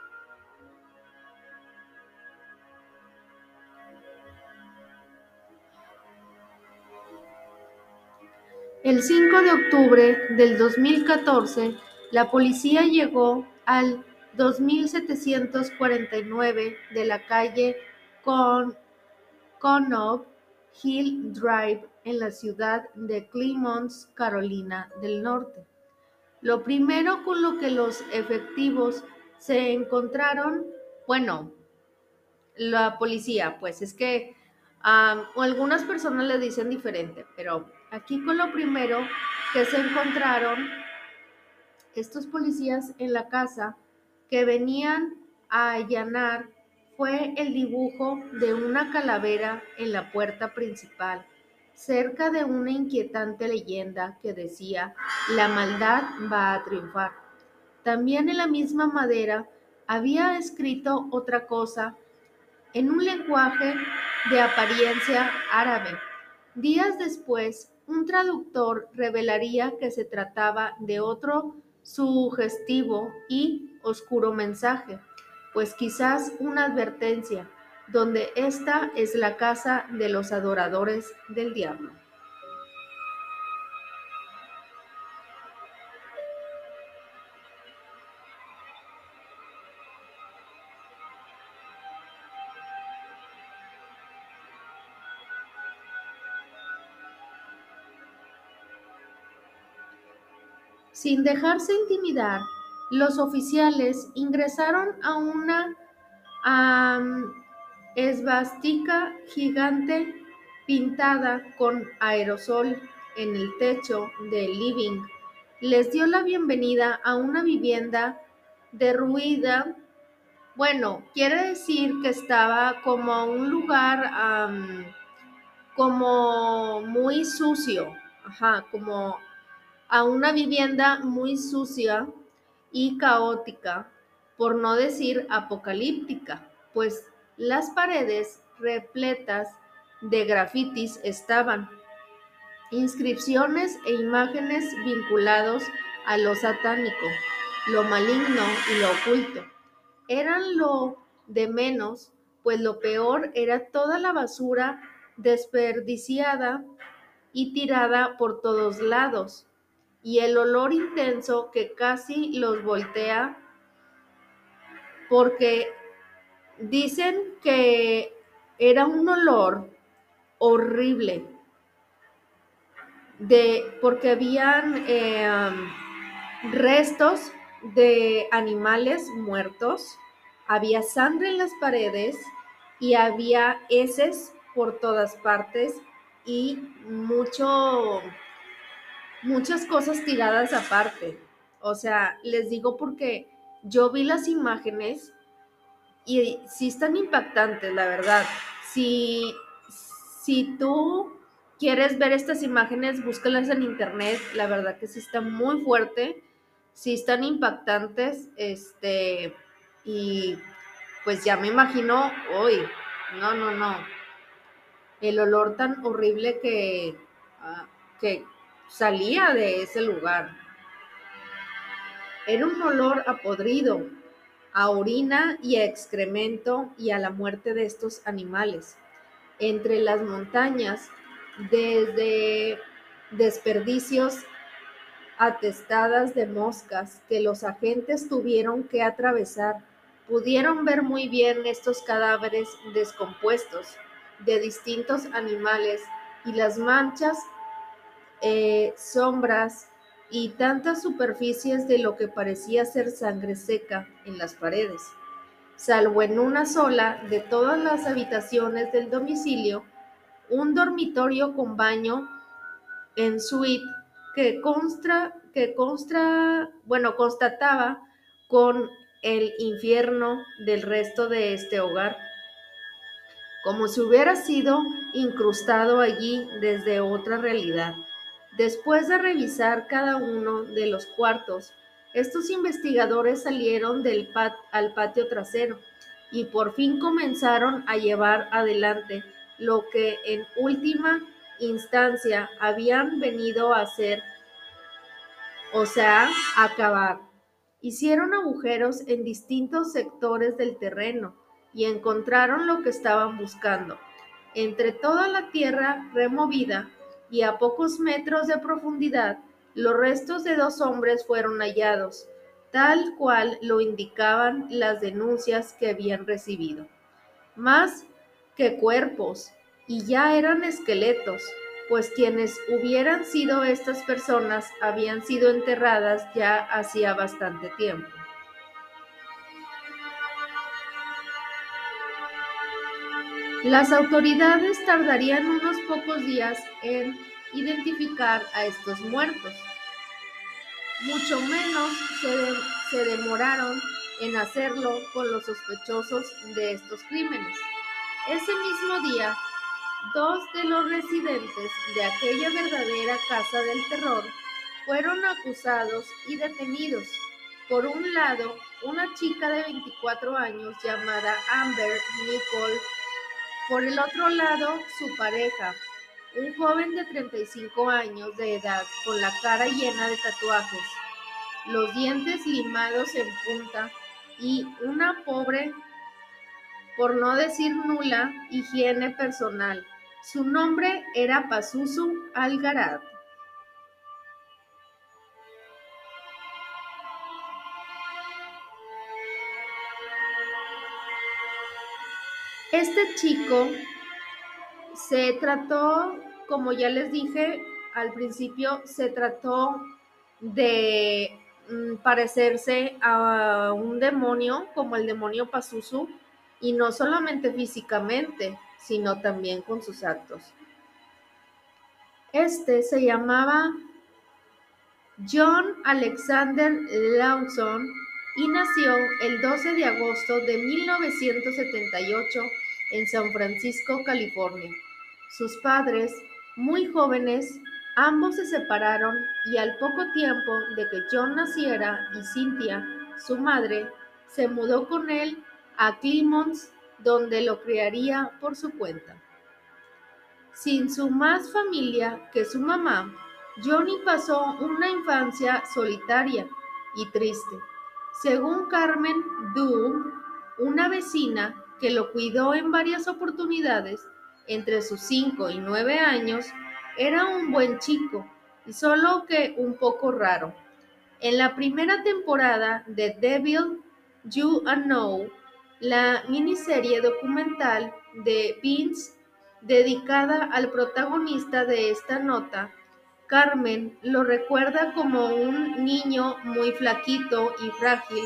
El 5 de octubre del 2014, la policía llegó al 2749 de la calle Con Hill Drive en la ciudad de Clemons, Carolina del Norte. Lo primero con lo que los efectivos se encontraron, bueno, la policía, pues es que algunas personas le dicen diferente, pero aquí con lo primero que se encontraron estos policías en la casa que venían a allanar fue el dibujo de una calavera en la puerta principal, cerca de una inquietante leyenda que decía, la maldad va a triunfar. También en la misma madera había escrito otra cosa en un lenguaje de apariencia árabe. Días después, un traductor revelaría que se trataba de otro sugestivo y oscuro mensaje, pues quizás una advertencia, donde esta es la casa de los adoradores del diablo. Sin dejarse intimidar, los oficiales ingresaron a una esvástica gigante pintada con aerosol en el techo del living. Les dio la bienvenida a una vivienda derruida. Bueno, quiere decir que estaba como un lugar como muy sucio, ajá, como a una vivienda muy sucia y caótica, por no decir apocalíptica, pues las paredes repletas de grafitis estaban, inscripciones e imágenes vinculados a lo satánico, lo maligno y lo oculto. Eran lo de menos, pues lo peor era toda la basura desperdiciada y tirada por todos lados y el olor intenso que casi los voltea porque dicen que era un olor horrible de porque habían eh, restos de animales muertos, había sangre en las paredes y había heces por todas partes y mucho muchas cosas tiradas aparte. O sea, les digo porque yo vi las imágenes y sí están impactantes, la verdad. Si, si tú quieres ver estas imágenes, búscalas en internet. La verdad que sí está muy fuerte, sí están impactantes. Este, y pues ya me imagino hoy. No, no, no. El olor tan horrible que, ah, que, salía de ese lugar. Era un olor a podrido, a orina y a excremento y a la muerte de estos animales. Entre las montañas, desde desperdicios atestadas de moscas que los agentes tuvieron que atravesar, pudieron ver muy bien estos cadáveres descompuestos de distintos animales y las manchas eh, sombras y tantas superficies de lo que parecía ser sangre seca en las paredes, salvo en una sola de todas las habitaciones del domicilio, un dormitorio con baño en suite que consta, que consta, bueno, constataba con el infierno del resto de este hogar, como si hubiera sido incrustado allí desde otra realidad. Después de revisar cada uno de los cuartos, estos investigadores salieron del al patio trasero y por fin comenzaron a llevar adelante lo que en última instancia habían venido a hacer, o sea, acabar. Hicieron agujeros en distintos sectores del terreno y encontraron lo que estaban buscando. Entre toda la tierra removida, y a pocos metros de profundidad los restos de dos hombres fueron hallados, tal cual lo indicaban las denuncias que habían recibido. Más que cuerpos, y ya eran esqueletos, pues quienes hubieran sido estas personas habían sido enterradas ya hacía bastante tiempo. Las autoridades tardarían unos pocos días en identificar a estos muertos. Mucho menos se, demoraron en hacerlo con los sospechosos de estos crímenes. Ese mismo día, Dos de los residentes de aquella verdadera casa del terror fueron acusados y detenidos. Por un lado, una chica de 24 años llamada Amber Nicole. Por el otro lado, su pareja, un joven de 35 años de edad con la cara llena de tatuajes, los dientes limados en punta y una pobre, por no decir nula, higiene personal. Su nombre era Pazuzu Algarad. Este chico se trató, como ya les dije al principio, se trató de mm, parecerse a un demonio como el demonio Pazuzu y no solamente físicamente, sino también con sus actos. Este se llamaba John Alexander Lawson y nació el 12 de agosto de 1978 en San Francisco, California. Sus padres, muy jóvenes, ambos se separaron y al poco tiempo de que John naciera y Cynthia, su madre, se mudó con él a Clemons, donde lo criaría por su cuenta. Sin su más familia que su mamá, Johnny pasó una infancia solitaria y triste. Según Carmen Doom, una vecina que lo cuidó en varias oportunidades entre sus 5 y 9 años, era un buen chico y solo que un poco raro. En la primera temporada de Devil You Know, la miniserie documental de Vince dedicada al protagonista de esta nota, Carmen lo recuerda como un niño muy flaquito y frágil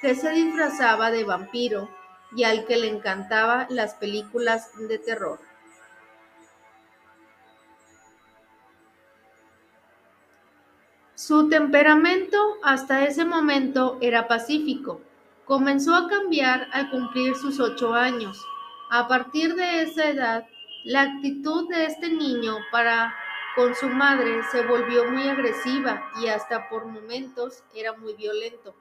que se disfrazaba de vampiro y al que le encantaban las películas de terror. Su temperamento hasta ese momento era pacífico Comenzó a cambiar al cumplir sus ocho años. A partir de esa edad, la actitud de este niño para con su madre se volvió muy agresiva y hasta por momentos era muy violento,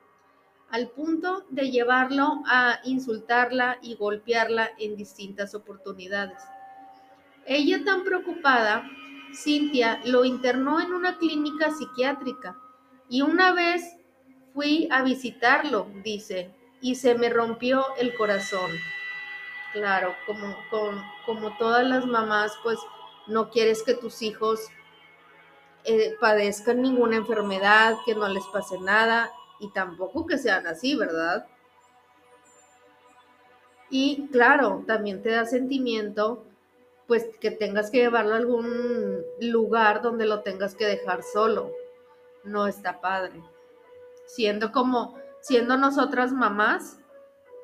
al punto de llevarlo a insultarla y golpearla en distintas oportunidades. Ella tan preocupada, Cintia lo internó en una clínica psiquiátrica y una vez Fui a visitarlo, dice, y se me rompió el corazón. Claro, como, como todas las mamás, pues no quieres que tus hijos eh, padezcan ninguna enfermedad, que no les pase nada y tampoco que sean así, ¿verdad? Y claro, también te da sentimiento, pues que tengas que llevarlo a algún lugar donde lo tengas que dejar solo. No está padre siendo como, siendo nosotras mamás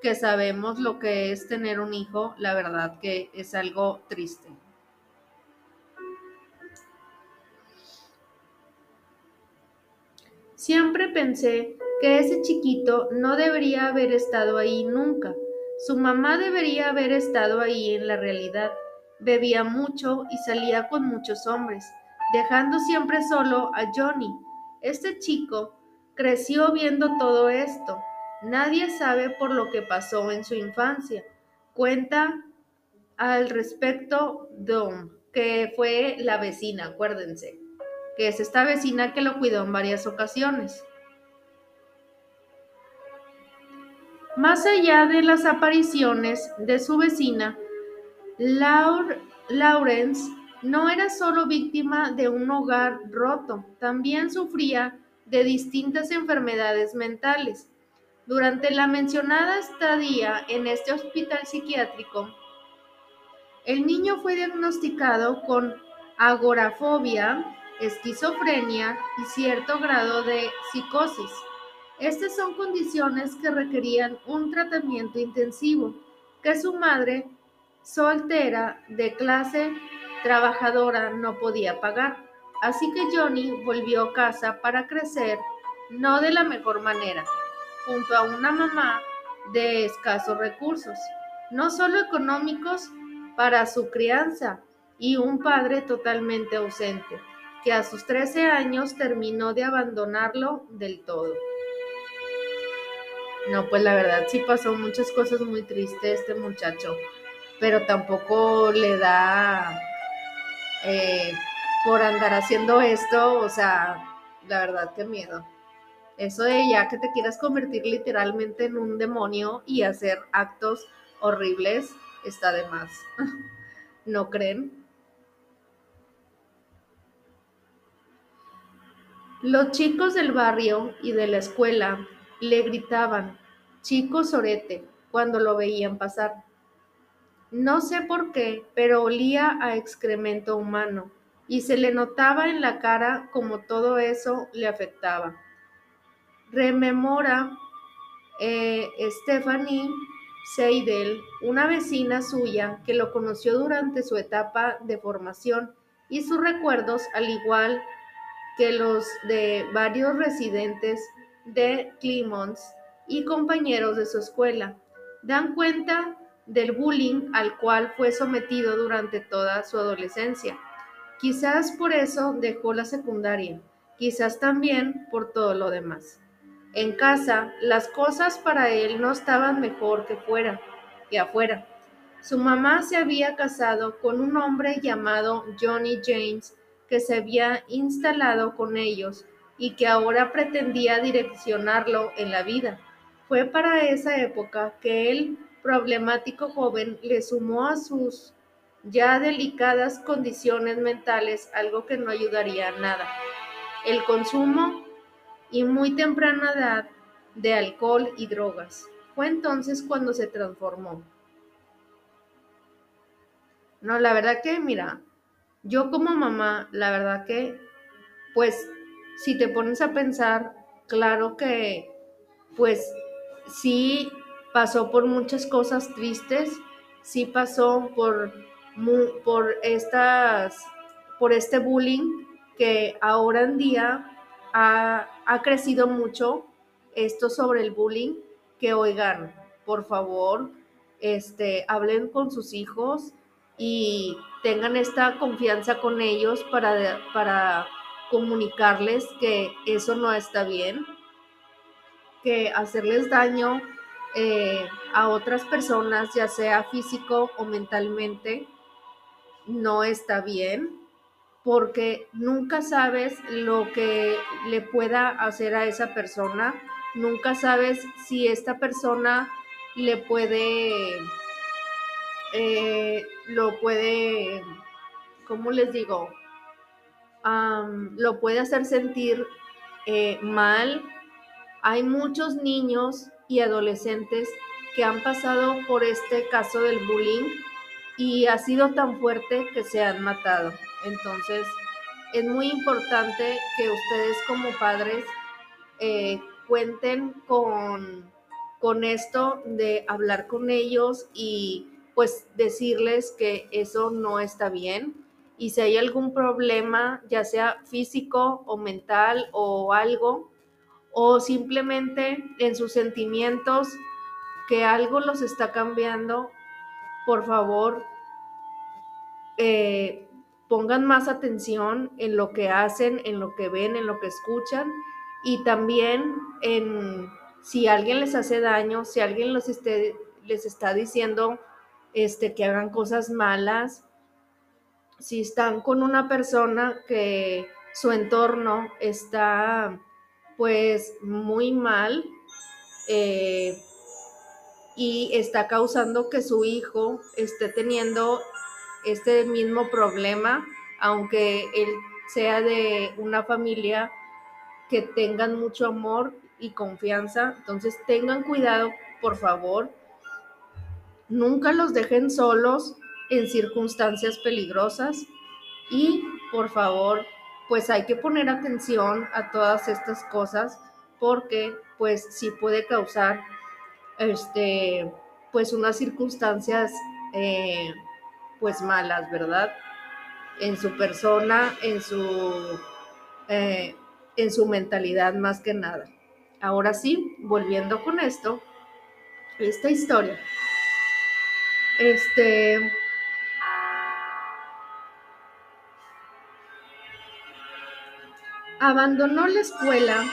que sabemos lo que es tener un hijo, la verdad que es algo triste. Siempre pensé que ese chiquito no debería haber estado ahí nunca. Su mamá debería haber estado ahí en la realidad. Bebía mucho y salía con muchos hombres, dejando siempre solo a Johnny. Este chico Creció viendo todo esto. Nadie sabe por lo que pasó en su infancia. Cuenta al respecto Dom, que fue la vecina, acuérdense, que es esta vecina que lo cuidó en varias ocasiones. Más allá de las apariciones de su vecina, Laurence no era solo víctima de un hogar roto, también sufría de distintas enfermedades mentales. Durante la mencionada estadía en este hospital psiquiátrico, el niño fue diagnosticado con agorafobia, esquizofrenia y cierto grado de psicosis. Estas son condiciones que requerían un tratamiento intensivo que su madre, soltera de clase trabajadora, no podía pagar. Así que Johnny volvió a casa para crecer, no de la mejor manera, junto a una mamá de escasos recursos, no solo económicos para su crianza, y un padre totalmente ausente, que a sus 13 años terminó de abandonarlo del todo. No, pues la verdad sí pasó muchas cosas muy tristes este muchacho, pero tampoco le da eh, por andar haciendo esto, o sea, la verdad qué miedo. Eso de ya que te quieras convertir literalmente en un demonio y hacer actos horribles está de más. ¿No creen? Los chicos del barrio y de la escuela le gritaban, chico sorete, cuando lo veían pasar. No sé por qué, pero olía a excremento humano y se le notaba en la cara como todo eso le afectaba. Rememora eh, Stephanie Seidel, una vecina suya que lo conoció durante su etapa de formación y sus recuerdos, al igual que los de varios residentes de Clemons y compañeros de su escuela, dan cuenta del bullying al cual fue sometido durante toda su adolescencia. Quizás por eso dejó la secundaria, quizás también por todo lo demás. En casa, las cosas para él no estaban mejor que fuera, que afuera. Su mamá se había casado con un hombre llamado Johnny James que se había instalado con ellos y que ahora pretendía direccionarlo en la vida. Fue para esa época que el problemático joven le sumó a sus ya delicadas condiciones mentales algo que no ayudaría a nada. El consumo y muy temprana edad de alcohol y drogas. Fue entonces cuando se transformó. No, la verdad que, mira, yo como mamá, la verdad que, pues, si te pones a pensar, claro que, pues, sí pasó por muchas cosas tristes, sí pasó por, por estas, por este bullying que ahora en día ha, ha crecido mucho, esto sobre el bullying, que oigan, por favor, este, hablen con sus hijos, y tengan esta confianza con ellos para, para comunicarles que eso no está bien, que hacerles daño eh, a otras personas, ya sea físico o mentalmente, no está bien, porque nunca sabes lo que le pueda hacer a esa persona, nunca sabes si esta persona le puede eh, lo puede, ¿cómo les digo? lo puede hacer sentir eh, mal. Hay muchos niños y adolescentes que han pasado por este caso del bullying y ha sido tan fuerte que se han matado. Entonces, es muy importante que ustedes como padres eh, cuenten con, con esto de hablar con ellos y pues decirles que eso no está bien. Y si hay algún problema, ya sea físico o mental o algo, o simplemente en sus sentimientos, que algo los está cambiando, por favor, eh, pongan más atención en lo que hacen, en lo que ven, en lo que escuchan. Y también en si alguien les hace daño, si alguien los les está diciendo este, que hagan cosas malas, si están con una persona que su entorno está pues muy mal eh, y está causando que su hijo esté teniendo este mismo problema, aunque él sea de una familia que tengan mucho amor y confianza. Entonces tengan cuidado, por favor. Nunca los dejen solos en circunstancias peligrosas y por favor, pues hay que poner atención a todas estas cosas porque pues sí puede causar este pues unas circunstancias eh, pues malas, ¿verdad? En su persona, en su eh, en su mentalidad más que nada. Ahora sí, volviendo con esto, esta historia. Este. Abandonó la escuela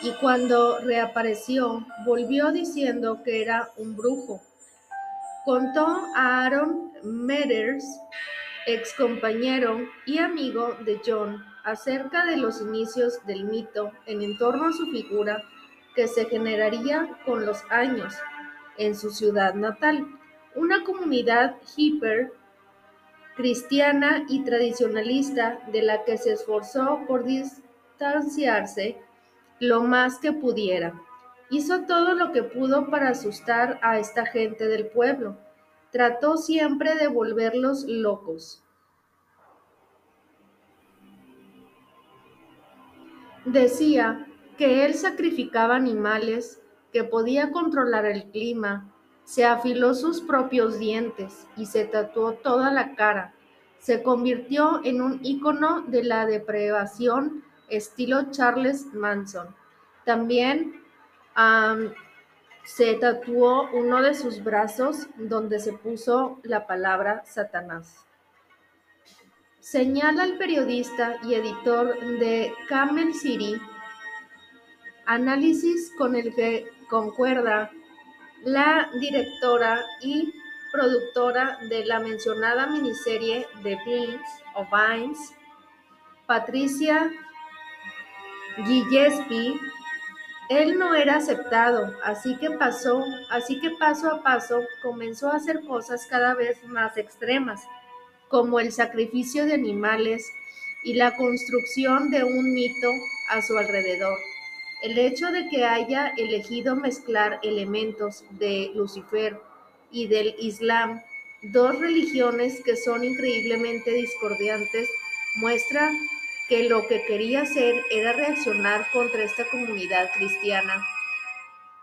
y cuando reapareció volvió diciendo que era un brujo. Contó a Aaron Metters, ex compañero y amigo de John, acerca de los inicios del mito en torno a su figura que se generaría con los años en su ciudad natal, una comunidad hiper cristiana y tradicionalista de la que se esforzó por distanciarse lo más que pudiera. Hizo todo lo que pudo para asustar a esta gente del pueblo. Trató siempre de volverlos locos. Decía que él sacrificaba animales, que podía controlar el clima, se afiló sus propios dientes y se tatuó toda la cara. Se convirtió en un ícono de la depravación estilo Charles Manson. También se tatuó uno de sus brazos donde se puso la palabra Satanás. Señala el periodista y editor de Camel City, análisis con el que concuerda la directora y productora de la mencionada miniserie de Beans o Vines, Patricia Gillespie, él no era aceptado, así que pasó, así que paso a paso comenzó a hacer cosas cada vez más extremas como el sacrificio de animales y la construcción de un mito a su alrededor. El hecho de que haya elegido mezclar elementos de Lucifer y del Islam, dos religiones que son increíblemente discordiantes, muestra que lo que quería hacer era reaccionar contra esta comunidad cristiana.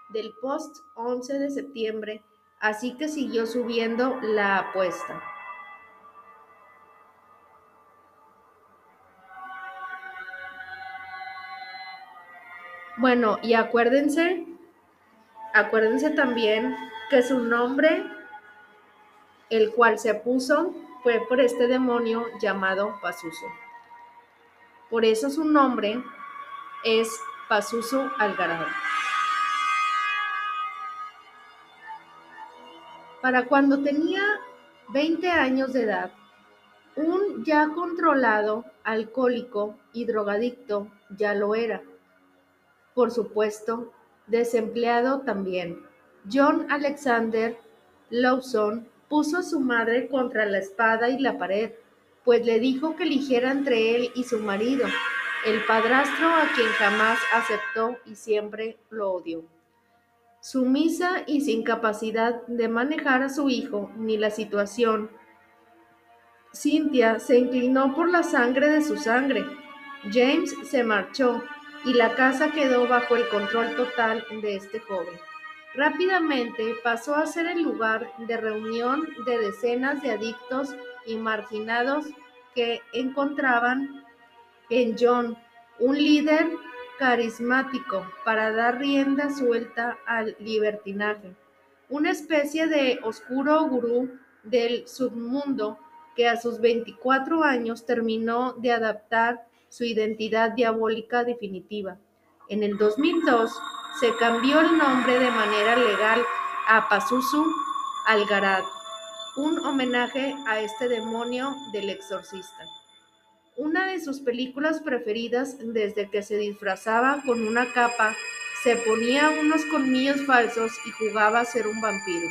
Del post 11 de septiembre, así que siguió subiendo la apuesta. Bueno, y acuérdense, acuérdense también que su nombre, el cual se puso, fue por este demonio llamado Pazuzu. Por eso su nombre es Pazuzu Algarado. Para cuando tenía 20 años de edad, un ya controlado alcohólico y drogadicto ya lo era por supuesto, desempleado también. John Alexander Lawson puso a su madre contra la espada y la pared, pues le dijo que eligiera entre él y su marido, el padrastro a quien jamás aceptó y siempre lo odió. Sumisa y sin capacidad de manejar a su hijo ni la situación, Cynthia se inclinó por la sangre de su sangre. James se marchó y la casa quedó bajo el control total de este joven. Rápidamente pasó a ser el lugar de reunión de decenas de adictos y marginados que encontraban en John un líder carismático para dar rienda suelta al libertinaje, una especie de oscuro gurú del submundo que a sus 24 años terminó de adaptar su identidad diabólica definitiva. En el 2002 se cambió el nombre de manera legal a Pazuzu Algarad, un homenaje a este demonio del exorcista. Una de sus películas preferidas desde que se disfrazaba con una capa, se ponía unos colmillos falsos y jugaba a ser un vampiro.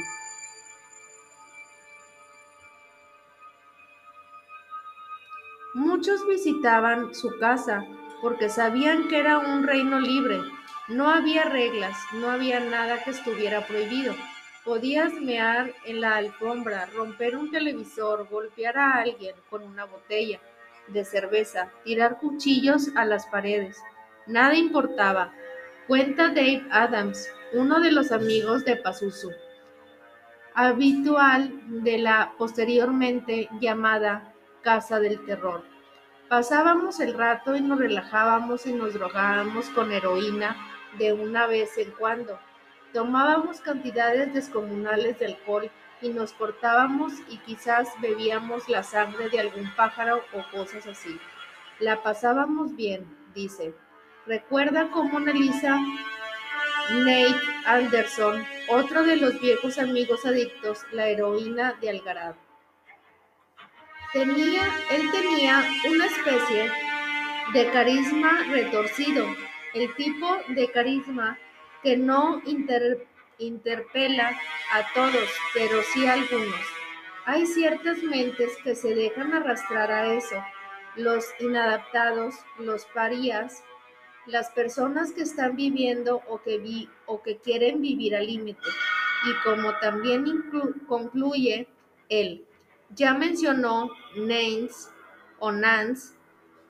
Muchos visitaban su casa porque sabían que era un reino libre. No había reglas, no había nada que estuviera prohibido. Podías mear en la alfombra, romper un televisor, golpear a alguien con una botella de cerveza, tirar cuchillos a las paredes. Nada importaba. Cuenta Dave Adams, uno de los amigos de Pazuzu, habitual de la posteriormente llamada Casa del Terror. Pasábamos el rato y nos relajábamos y nos drogábamos con heroína de una vez en cuando. Tomábamos cantidades descomunales de alcohol y nos cortábamos y quizás bebíamos la sangre de algún pájaro o cosas así. La pasábamos bien, dice. Recuerda cómo Nelisa Nate Anderson, otro de los viejos amigos adictos, la heroína de Algarad. Tenía, él tenía una especie de carisma retorcido, el tipo de carisma que no interpela a todos, pero sí a algunos. Hay ciertas mentes que se dejan arrastrar a eso, los inadaptados, los parías, las personas que están viviendo o que, vi, o que quieren vivir al límite. Y como también concluye él, ya mencionó Nance o Nance,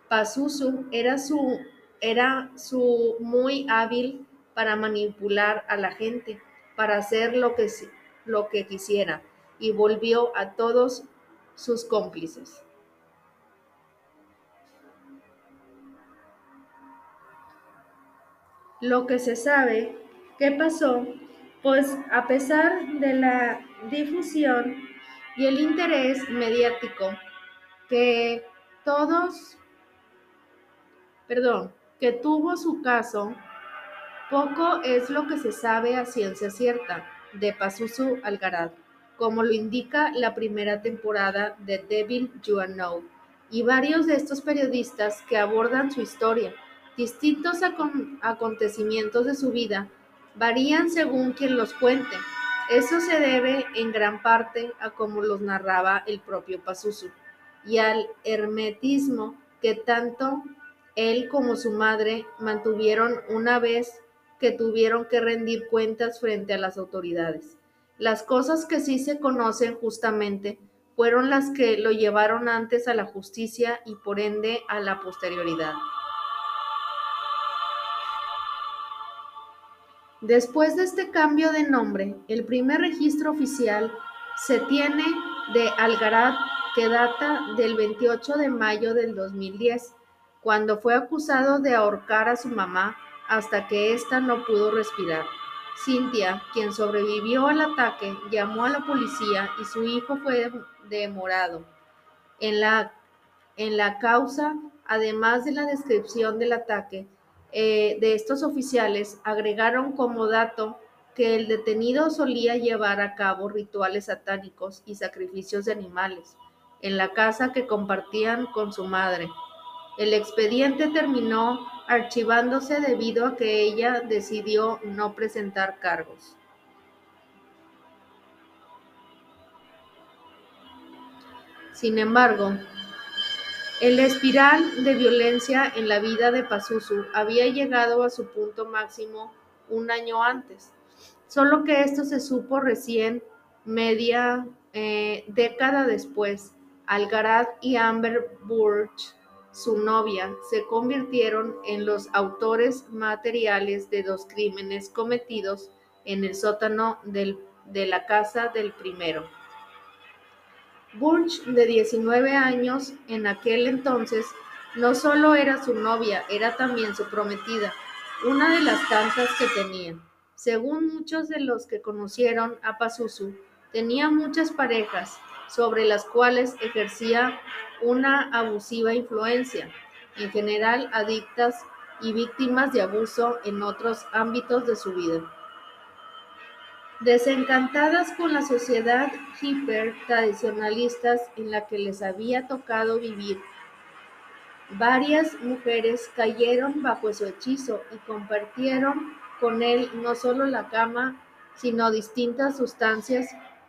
Pazuzu era su, era su muy hábil para manipular a la gente, para hacer lo que, lo que quisiera, y volvió a todos sus cómplices. Lo que se sabe que pasó, pues a pesar de la difusión y el interés mediático que todos, perdón, que tuvo su caso, poco es lo que se sabe a ciencia cierta de Pazuzu Algarad, como lo indica la primera temporada de Devil You Know y varios de estos periodistas que abordan su historia Distintos acontecimientos de su vida varían según quien los cuente. Eso se debe en gran parte a cómo los narraba el propio Pazuzu y al hermetismo que tanto él como su madre mantuvieron una vez que tuvieron que rendir cuentas frente a las autoridades. Las cosas que sí se conocen justamente fueron las que lo llevaron antes a la justicia y por ende a la posterioridad. Después de este cambio de nombre, el primer registro oficial se tiene de Algarad que data del 28 de mayo del 2010, cuando fue acusado de ahorcar a su mamá hasta que ésta no pudo respirar. Cintia, quien sobrevivió al ataque, llamó a la policía y su hijo fue demorado. En la, en la causa, además de la descripción del ataque, eh, de estos oficiales agregaron como dato que el detenido solía llevar a cabo rituales satánicos y sacrificios de animales en la casa que compartían con su madre. El expediente terminó archivándose debido a que ella decidió no presentar cargos. Sin embargo, el espiral de violencia en la vida de Pazuzu había llegado a su punto máximo un año antes, solo que esto se supo recién media eh, década después. Algarad y Amber Burch, su novia, se convirtieron en los autores materiales de dos crímenes cometidos en el sótano de la casa del primero. Burch, de 19 años en aquel entonces, no solo era su novia, era también su prometida, una de las tantas que tenía. Según muchos de los que conocieron a Pazuzu, tenía muchas parejas sobre las cuales ejercía una abusiva influencia, en general adictas y víctimas de abuso en otros ámbitos de su vida. Desencantadas con la sociedad hiper tradicionalistas en la que les había tocado vivir, varias mujeres cayeron bajo su hechizo y compartieron con él no solo la cama, sino distintas sustancias,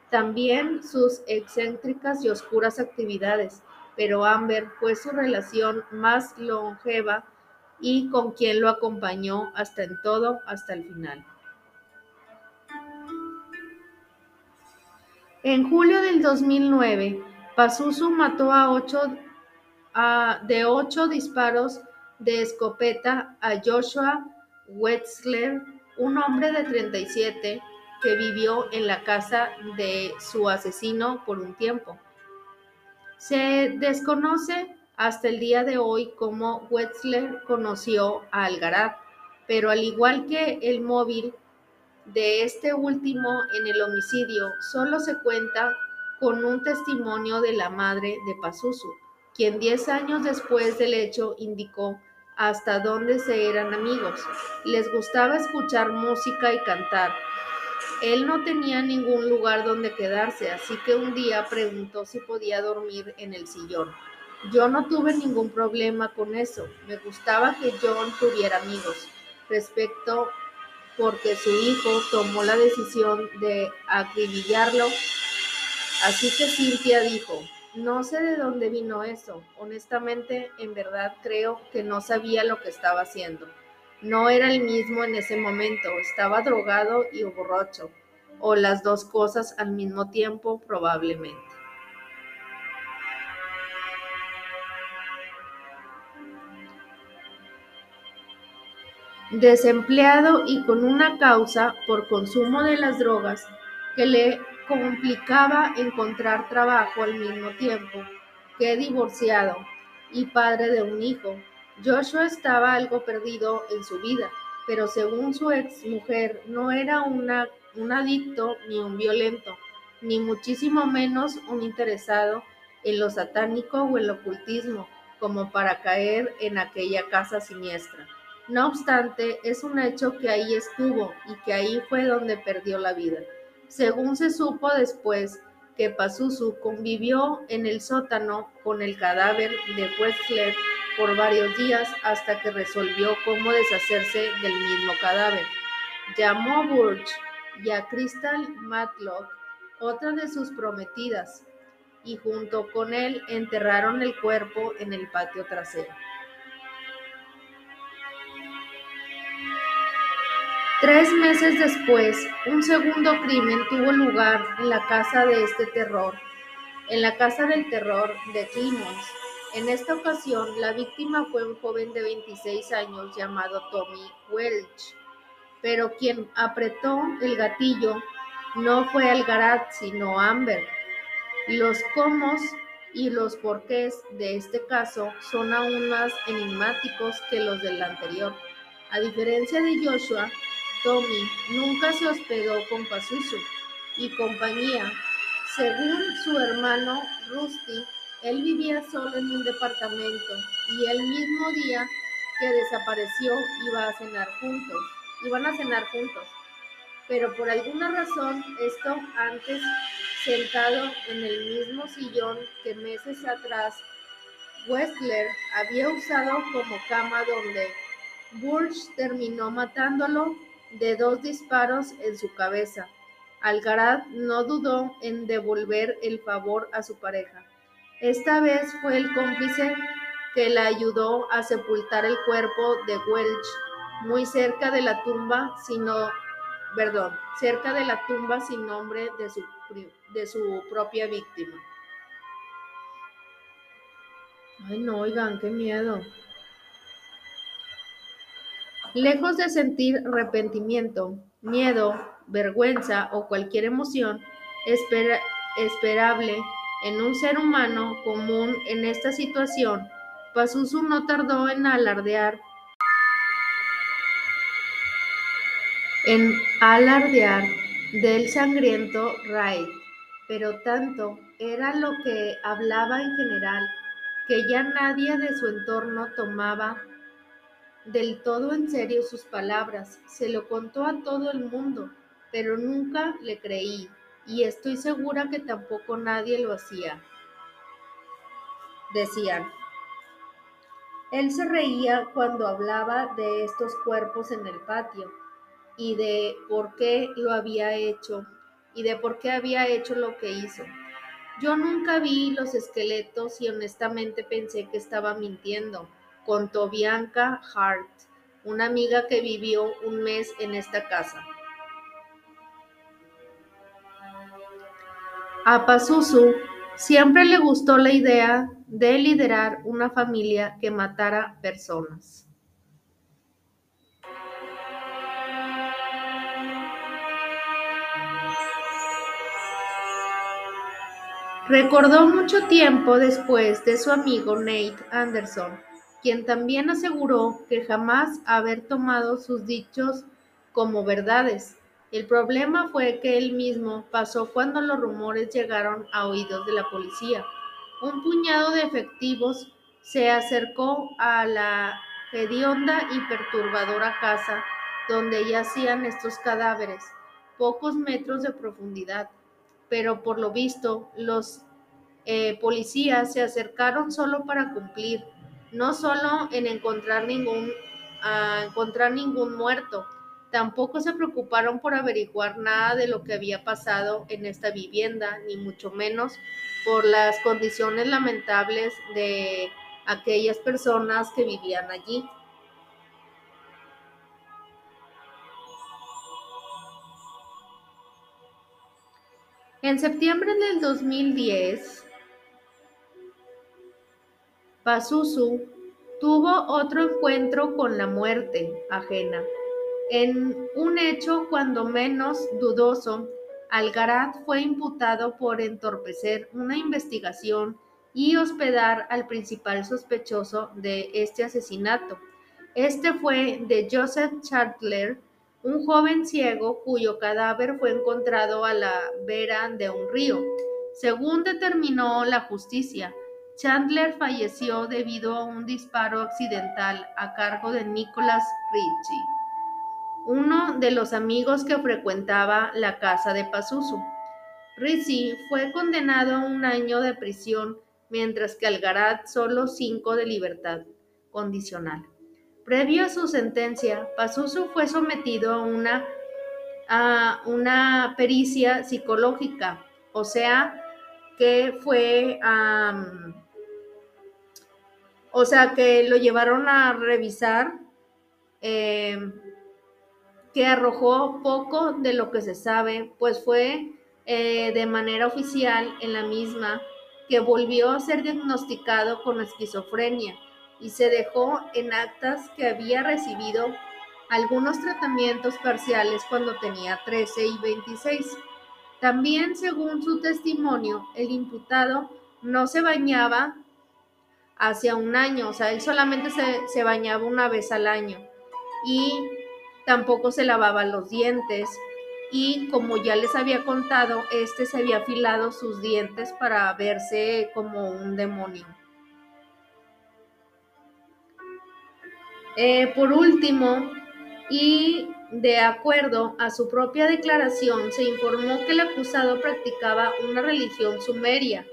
también sus excéntricas y oscuras actividades. pero Amber fue su relación más longeva y con quien lo acompañó hasta en todo, hasta el final. En julio del 2009, Pazuzu mató a ocho, de ocho disparos de escopeta a Joshua Wetzler, un hombre de 37 que vivió en la casa de su asesino por un tiempo. Se desconoce hasta el día de hoy cómo Wetzler conoció a Algarat, pero al igual que el móvil de este último en el homicidio, solo se cuenta con un testimonio de la madre de Pazuzu, quien diez años después del hecho indicó hasta dónde se eran amigos. Les gustaba escuchar música y cantar. Él no tenía ningún lugar donde quedarse, así que un día preguntó si podía dormir en el sillón. Yo no tuve ningún problema con eso. Me gustaba que John tuviera amigos. Respecto porque su hijo tomó la decisión de acribillarlo. Así que Cynthia dijo, no sé de dónde vino eso. Honestamente, en verdad creo que no sabía lo que estaba haciendo. No era el mismo en ese momento. Estaba drogado y borracho. O las dos cosas al mismo tiempo, probablemente. Desempleado y con una causa por consumo de las drogas que le complicaba encontrar trabajo al mismo tiempo que divorciado y padre de un hijo. Joshua estaba algo perdido en su vida, pero según su ex mujer no era un adicto ni un violento, ni muchísimo menos un interesado en lo satánico o el ocultismo, como para caer en aquella casa siniestra. No obstante, es un hecho que ahí estuvo y que ahí fue donde perdió la vida. Según se supo después, que Pazuzu convivió en el sótano con el cadáver de Wexler por varios días hasta que resolvió cómo deshacerse del mismo cadáver. Llamó a Burge y a Crystal Matlock, otra de sus prometidas, y junto con él enterraron el cuerpo en el patio trasero. Tres meses después, un segundo crimen tuvo lugar en la casa de este terror, en la casa del terror de Clemons. En esta ocasión, la víctima fue un joven de 26 años llamado Tommy Welch, pero quien apretó el gatillo no fue Algarat, sino Amber. Los cómo y los porqués de este caso son aún más enigmáticos que los del anterior. A diferencia de Joshua, Tommy nunca se hospedó con Pazuzu y compañía. Según su hermano Rusty, él vivía solo en un departamento y el mismo día que desapareció iba a cenar juntos, iban a cenar juntos. Pero por alguna razón, esto antes sentado en el mismo sillón que meses atrás, Westler había usado como cama donde Burge terminó matándolo de dos disparos en su cabeza. Algaraz no dudó en devolver el favor a su pareja. Esta vez fue el cómplice que la ayudó a sepultar el cuerpo de Welch muy cerca de la tumba, sino, perdón, cerca de la tumba sin nombre de su, de su propia víctima. Ay, no, oigan, qué miedo. Lejos de sentir arrepentimiento, miedo, vergüenza o cualquier emoción esperable en un ser humano común en esta situación, Pazuzu no tardó en alardear. En alardear del sangriento raid, pero tanto era lo que hablaba en general que ya nadie de su entorno tomaba del todo en serio sus palabras, se lo contó a todo el mundo, pero nunca le creí, y estoy segura que tampoco nadie lo hacía. Decían. Él se reía cuando hablaba de estos cuerpos en el patio y de por qué lo había hecho y de por qué había hecho lo que hizo. Yo nunca vi los esqueletos y honestamente pensé que estaba mintiendo, contó Bianca Hart, una amiga que vivió un mes en esta casa. A Pazuzu siempre le gustó la idea de liderar una familia que matara personas. Recordó mucho tiempo después de su amigo Nate Anderson, quien también aseguró que jamás haber tomado sus dichos como verdades. El problema fue que él mismo pasó cuando los rumores llegaron a oídos de la policía. Un puñado de efectivos se acercó a la hedionda y perturbadora casa donde yacían estos cadáveres, pocos metros de profundidad pero por lo visto los eh, policías se acercaron solo para cumplir, no solo en encontrar ningún, encontrar ningún muerto, tampoco se preocuparon por averiguar nada de lo que había pasado en esta vivienda, ni mucho menos por las condiciones lamentables de aquellas personas que vivían allí. En septiembre del 2010, Pazuzu tuvo otro encuentro con la muerte ajena. En un hecho cuando menos dudoso, Algarat fue imputado por entorpecer una investigación y hospedar al principal sospechoso de este asesinato. Este fue de Joseph Chartler, un joven ciego cuyo cadáver fue encontrado a la vera de un río. Según determinó la justicia, Chandler falleció debido a un disparo accidental a cargo de Nicholas Ritchie, uno de los amigos que frecuentaba la casa de Pazuzu. Ritchie fue condenado a un año de prisión, mientras que Algarat solo cinco de libertad condicional. Previo a su sentencia, Pazuzu fue sometido a una, a una pericia psicológica, o sea, que fue, o sea, que lo llevaron a revisar, em, que arrojó poco de lo que se sabe, pues fue eh, de manera oficial en la misma que volvió a ser diagnosticado con esquizofrenia y se dejó en actas que había recibido algunos tratamientos parciales cuando tenía 13 y 26. También, según su testimonio, el imputado no se bañaba hacia un año, o sea, él solamente se, se bañaba una vez al año y tampoco se lavaba los dientes y como ya les había contado, este se había afilado sus dientes para verse como un demonio. Eh, por último, y de acuerdo a su propia declaración, se informó que el acusado practicaba una religión sumeria,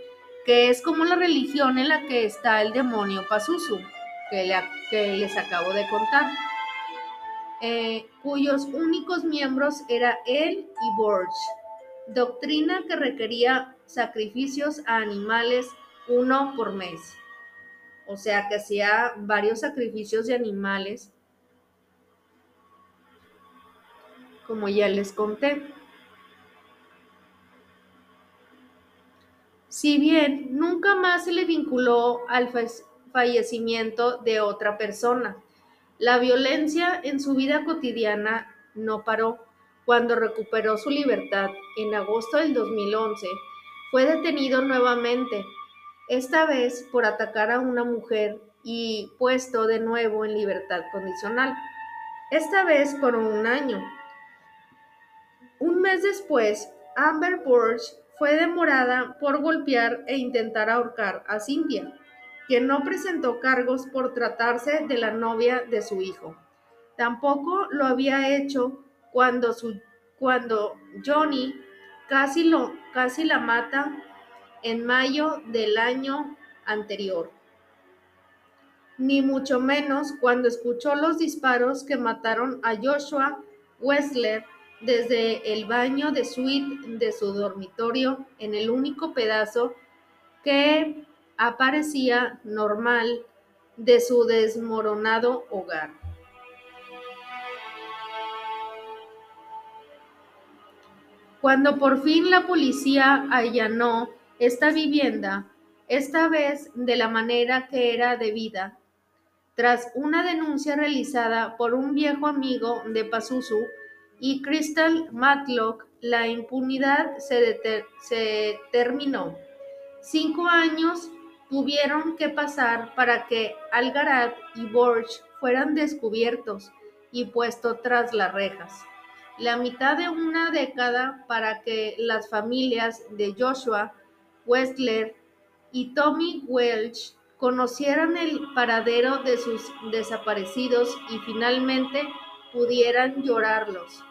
que es como la religión en la que está el demonio Pazuzu, que, les acabo de contar, eh, cuyos únicos miembros era él y Borch, doctrina que requería sacrificios a animales uno por mes o sea que hacía varios sacrificios de animales, como ya les conté. Si bien nunca más se le vinculó al fallecimiento de otra persona, la violencia en su vida cotidiana no paró. Cuando recuperó su libertad en agosto del 2011, fue detenido nuevamente esta vez por atacar a una mujer y puesto de nuevo en libertad condicional, esta vez por un año. Un mes después, Amber Burch fue demorada por golpear e intentar ahorcar a Cynthia, quien no presentó cargos por tratarse de la novia de su hijo. Tampoco lo había hecho cuando, su, cuando Johnny casi, lo, casi la mata en mayo del año anterior, ni mucho menos cuando escuchó los disparos que mataron a Joshua Wessler desde el baño de suite de su dormitorio en el único pedazo que aparecía normal de su desmoronado hogar. Cuando por fin la policía allanó esta vivienda, esta vez de la manera que era debida, tras una denuncia realizada por un viejo amigo de Pazuzu y Crystal Matlock, la impunidad se, terminó. Cinco años tuvieron que pasar para que Algarat y Borch fueran descubiertos y puestos tras las rejas la mitad de una década para que las familias de Joshua Westler y Tommy Welch conocieran el paradero de sus desaparecidos y finalmente pudieran llorarlos.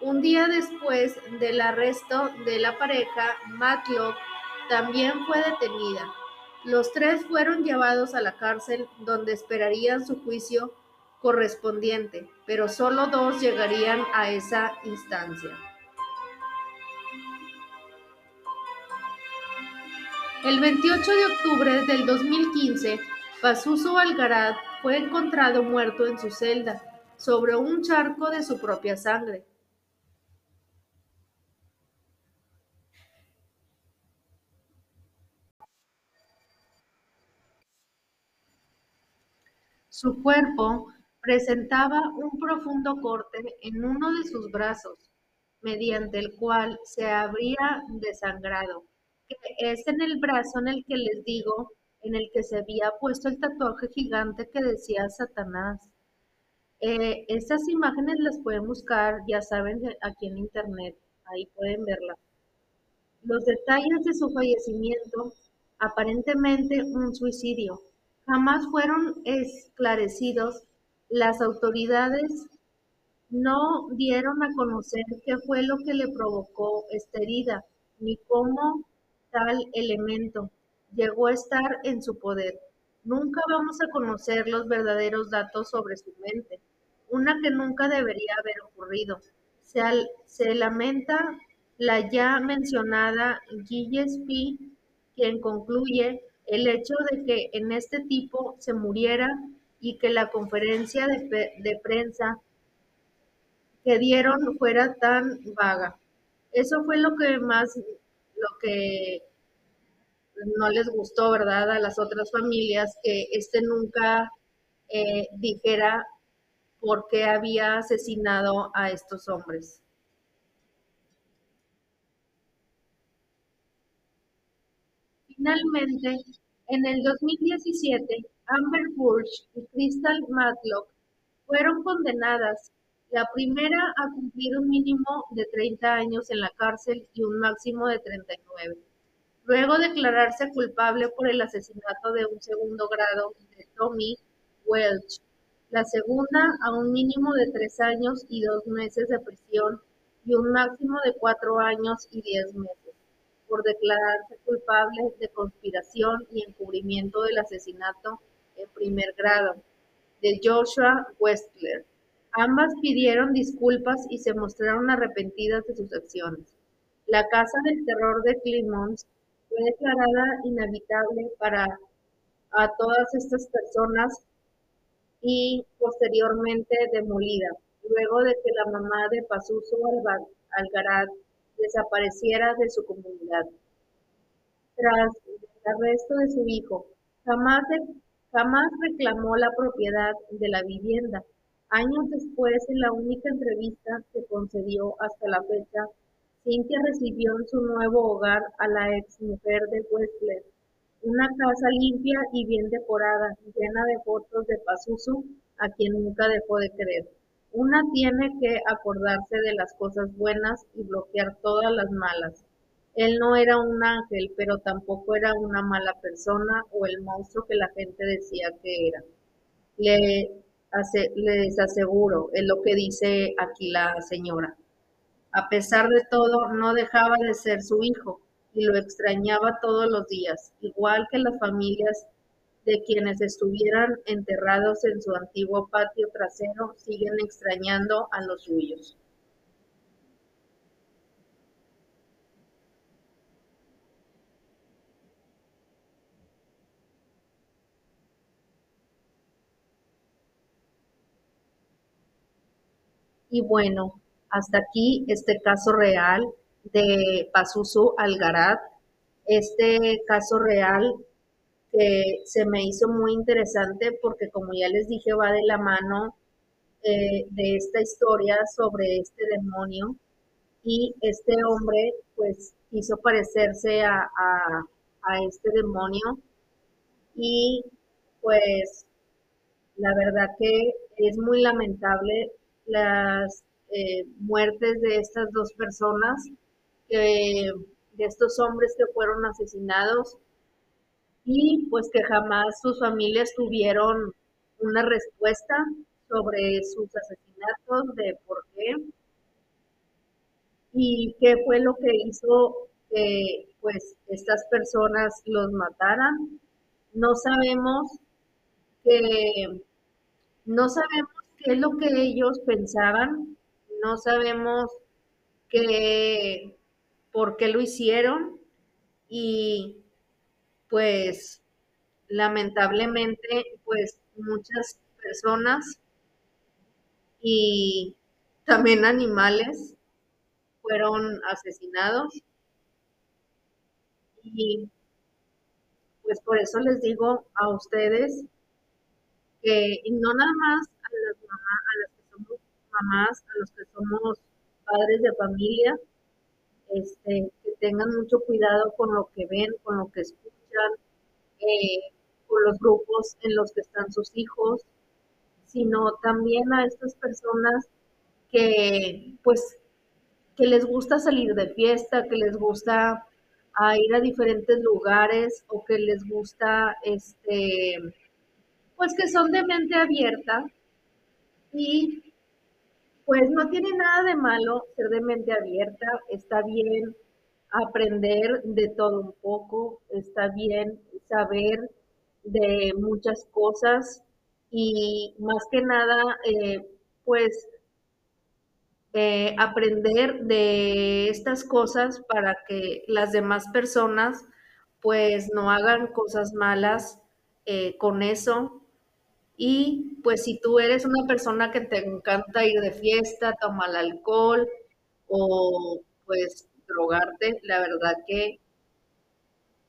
Un día después del arresto de la pareja, Matlock también fue detenida. Los tres fueron llevados a la cárcel donde esperarían su juicio correspondiente, pero solo dos llegarían a esa instancia. El 28 de octubre del 2015, Pazuzu Algaraz fue encontrado muerto en su celda, sobre un charco de su propia sangre. Su cuerpo presentaba un profundo corte en uno de sus brazos, mediante el cual se habría desangrado, que es en el brazo en el que les digo, en el que se había puesto el tatuaje gigante que decía Satanás. Eh, estas imágenes las pueden buscar, ya saben, aquí en internet, ahí pueden verlas. Los detalles de su fallecimiento, aparentemente un suicidio, jamás fueron esclarecidos las autoridades no dieron a conocer qué fue lo que le provocó esta herida, ni cómo tal elemento llegó a estar en su poder. Nunca vamos a conocer los verdaderos datos sobre su mente, una que nunca debería haber ocurrido. Se, lamenta la ya mencionada Gillespie, quien concluye el hecho de que en este tipo se muriera y que la conferencia de, prensa que dieron fuera tan vaga. Eso fue lo que más, lo que no les gustó, ¿verdad? A las otras familias, que este nunca eh, dijera por qué había asesinado a estos hombres. Finalmente, en el 2017, Amber Burch y Crystal Matlock fueron condenadas, la primera a cumplir un mínimo de 30 años en la cárcel y un máximo de 39, luego declararse culpable por el asesinato de un segundo grado de Tommy Welch, la segunda a un mínimo de 3 años y 2 meses de prisión y un máximo de 4 años y 10 meses, por declararse culpable de conspiración y encubrimiento del asesinato en primer grado, de Joshua Westler. Ambas pidieron disculpas y se mostraron arrepentidas de sus acciones. La casa del terror de Clemons fue declarada inhabitable para a todas estas personas y posteriormente demolida, luego de que la mamá de Pazuzu Algarat desapareciera de su comunidad. Tras el arresto de su hijo, jamás Jamás reclamó la propiedad de la vivienda. Años después, en la única entrevista que concedió hasta la fecha, Cynthia recibió en su nuevo hogar a la ex mujer de Westler, una casa limpia y bien decorada, llena de fotos de Pazuzu, a quien nunca dejó de creer. Una tiene que acordarse de las cosas buenas y bloquear todas las malas. Él no era un ángel, pero tampoco era una mala persona o el monstruo que la gente decía que era. Le les aseguro, es lo que dice aquí la señora. A pesar de todo, no dejaba de ser su hijo y lo extrañaba todos los días, igual que las familias de quienes estuvieran enterrados en su antiguo patio trasero siguen extrañando a los suyos. Y bueno, hasta aquí este caso real de Pazuzu Algarat, este caso real que se me hizo muy interesante porque como ya les dije va de la mano eh, de esta historia sobre este demonio. Y este hombre pues quiso parecerse a, a este demonio. Y pues la verdad que es muy lamentable las eh, muertes de estas dos personas, de estos hombres que fueron asesinados y pues que jamás sus familias tuvieron una respuesta sobre sus asesinatos, de por qué y qué fue lo que hizo que pues estas personas los mataran. No sabemos que no sabemos qué es lo que ellos pensaban, no sabemos qué, por qué lo hicieron y pues lamentablemente pues muchas personas y también animales fueron asesinados. Y pues por eso les digo a ustedes que no nada más a las, mamás, a las que somos mamás, a los que somos padres de familia, este, que tengan mucho cuidado con lo que ven, con lo que escuchan, eh, con los grupos en los que están sus hijos, sino también a estas personas que pues que les gusta salir de fiesta, que les gusta ir a diferentes lugares o que les gusta este pues que son de mente abierta y pues no tiene nada de malo ser de mente abierta, está bien aprender de todo un poco, está bien saber de muchas cosas y más que nada, eh, pues eh, aprender de estas cosas para que las demás personas pues no hagan cosas malas eh, con eso y pues si tú eres una persona que te encanta ir de fiesta, tomar alcohol o pues drogarte, la verdad que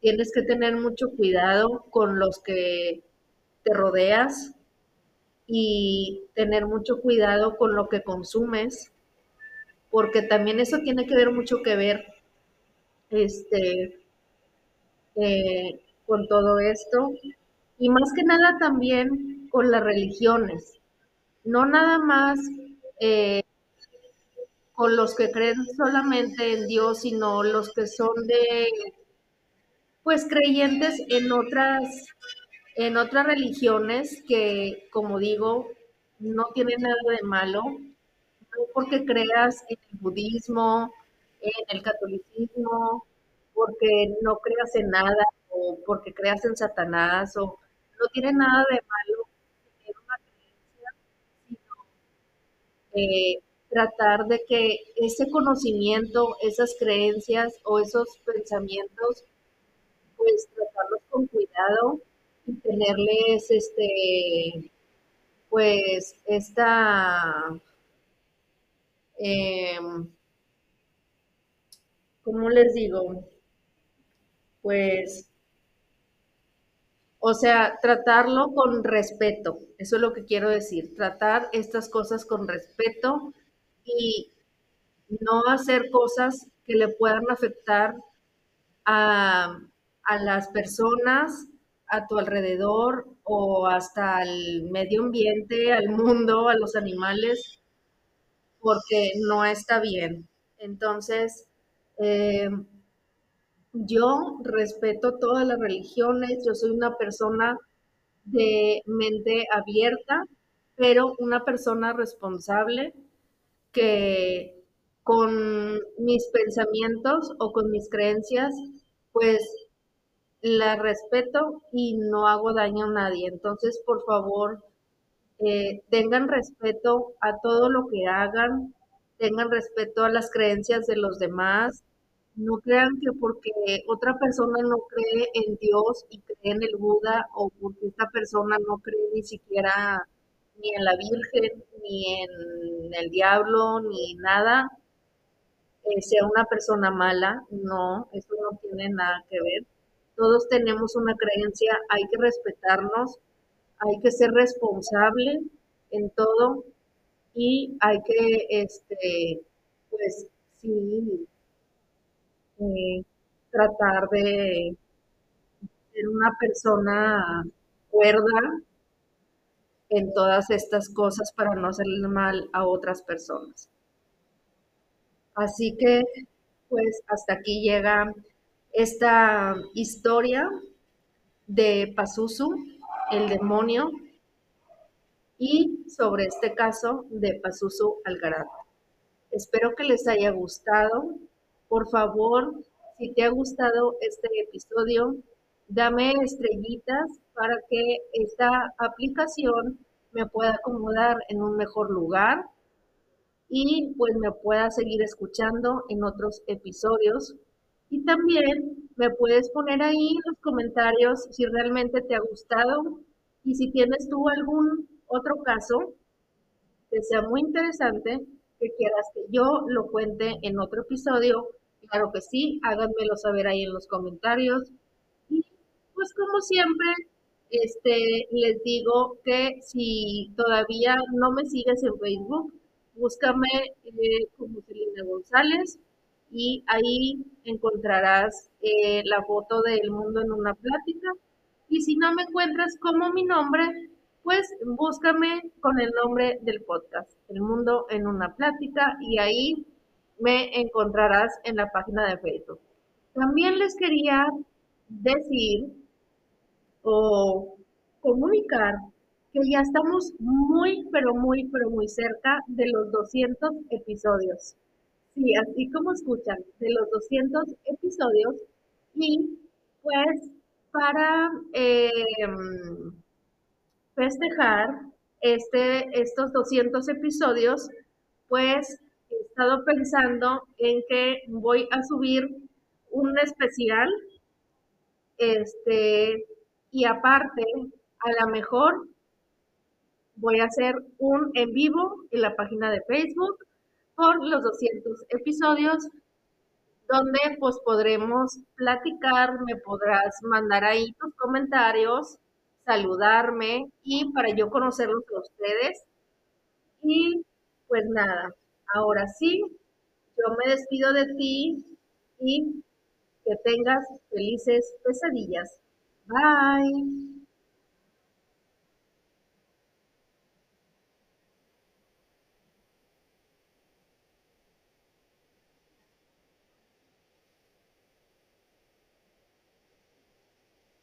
tienes que tener mucho cuidado con los que te rodeas y tener mucho cuidado con lo que consumes, porque también eso tiene que ver mucho que ver este, eh, con todo esto. Y más que nada también con las religiones, no nada más eh, con los que creen solamente en Dios, sino los que son de, pues creyentes en otras, en otras religiones que, como digo, no tienen nada de malo, no porque creas en el budismo, en el catolicismo, porque no creas en nada o porque creas en Satanás o no tiene nada de malo Eh, tratar de que ese conocimiento, esas creencias o esos pensamientos, pues tratarlos con cuidado y tenerles este pues esta eh, ¿cómo les digo? Pues o sea, tratarlo con respeto, eso es lo que quiero decir, tratar estas cosas con respeto y no hacer cosas que le puedan afectar a, las personas a tu alrededor o hasta al medio ambiente, al mundo, a los animales, porque no está bien. Entonces, eh, yo respeto todas las religiones, yo soy una persona de mente abierta, pero una persona responsable que con mis pensamientos o con mis creencias, pues la respeto y no hago daño a nadie. Entonces, por favor, eh, tengan respeto a todo lo que hagan, tengan respeto a las creencias de los demás, no crean que porque otra persona no cree en Dios y cree en el Buda o porque esta persona no cree ni siquiera ni en la Virgen, ni en el diablo, ni nada, eh, sea una persona mala, no, eso no tiene nada que ver. Todos tenemos una creencia, hay que respetarnos, hay que ser responsable en todo y hay que, este, pues, sí, eh, tratar de ser una persona cuerda en todas estas cosas para no hacerle mal a otras personas. Así que, pues, hasta aquí llega esta historia de Pazuzu, el demonio, y sobre este caso de Pazuzu Algarado. Espero que les haya gustado. Por favor, si te ha gustado este episodio, dame estrellitas para que esta aplicación me pueda acomodar en un mejor lugar y pues me pueda seguir escuchando en otros episodios. Y también me puedes poner ahí en los comentarios si realmente te ha gustado y si tienes tú algún otro caso que sea muy interesante, que quieras que yo lo cuente en otro episodio, claro que sí, háganmelo saber ahí en los comentarios. Y pues como siempre, este, les digo que si todavía no me sigues en Facebook, búscame eh, como Celina González y ahí encontrarás eh, la foto del mundo en una plática. Y si no me encuentras como mi nombre, pues búscame con el nombre del podcast, El Mundo en una Plática, y ahí me encontrarás en la página de Facebook. También les quería decir o comunicar que ya estamos muy, pero muy, pero muy cerca de los 200 episodios. Sí, así como escuchan, de los 200 episodios. Y pues para eh, festejar este, estos 200 episodios, pues estado pensando en que voy a subir un especial, este, y aparte, a lo mejor voy a hacer un en vivo en la página de Facebook por los 200 episodios, donde pues podremos platicar, me podrás mandar ahí tus comentarios saludarme y para yo conocerlos a ustedes. Y pues nada, ahora sí, yo me despido de ti y que tengas felices pesadillas. Bye.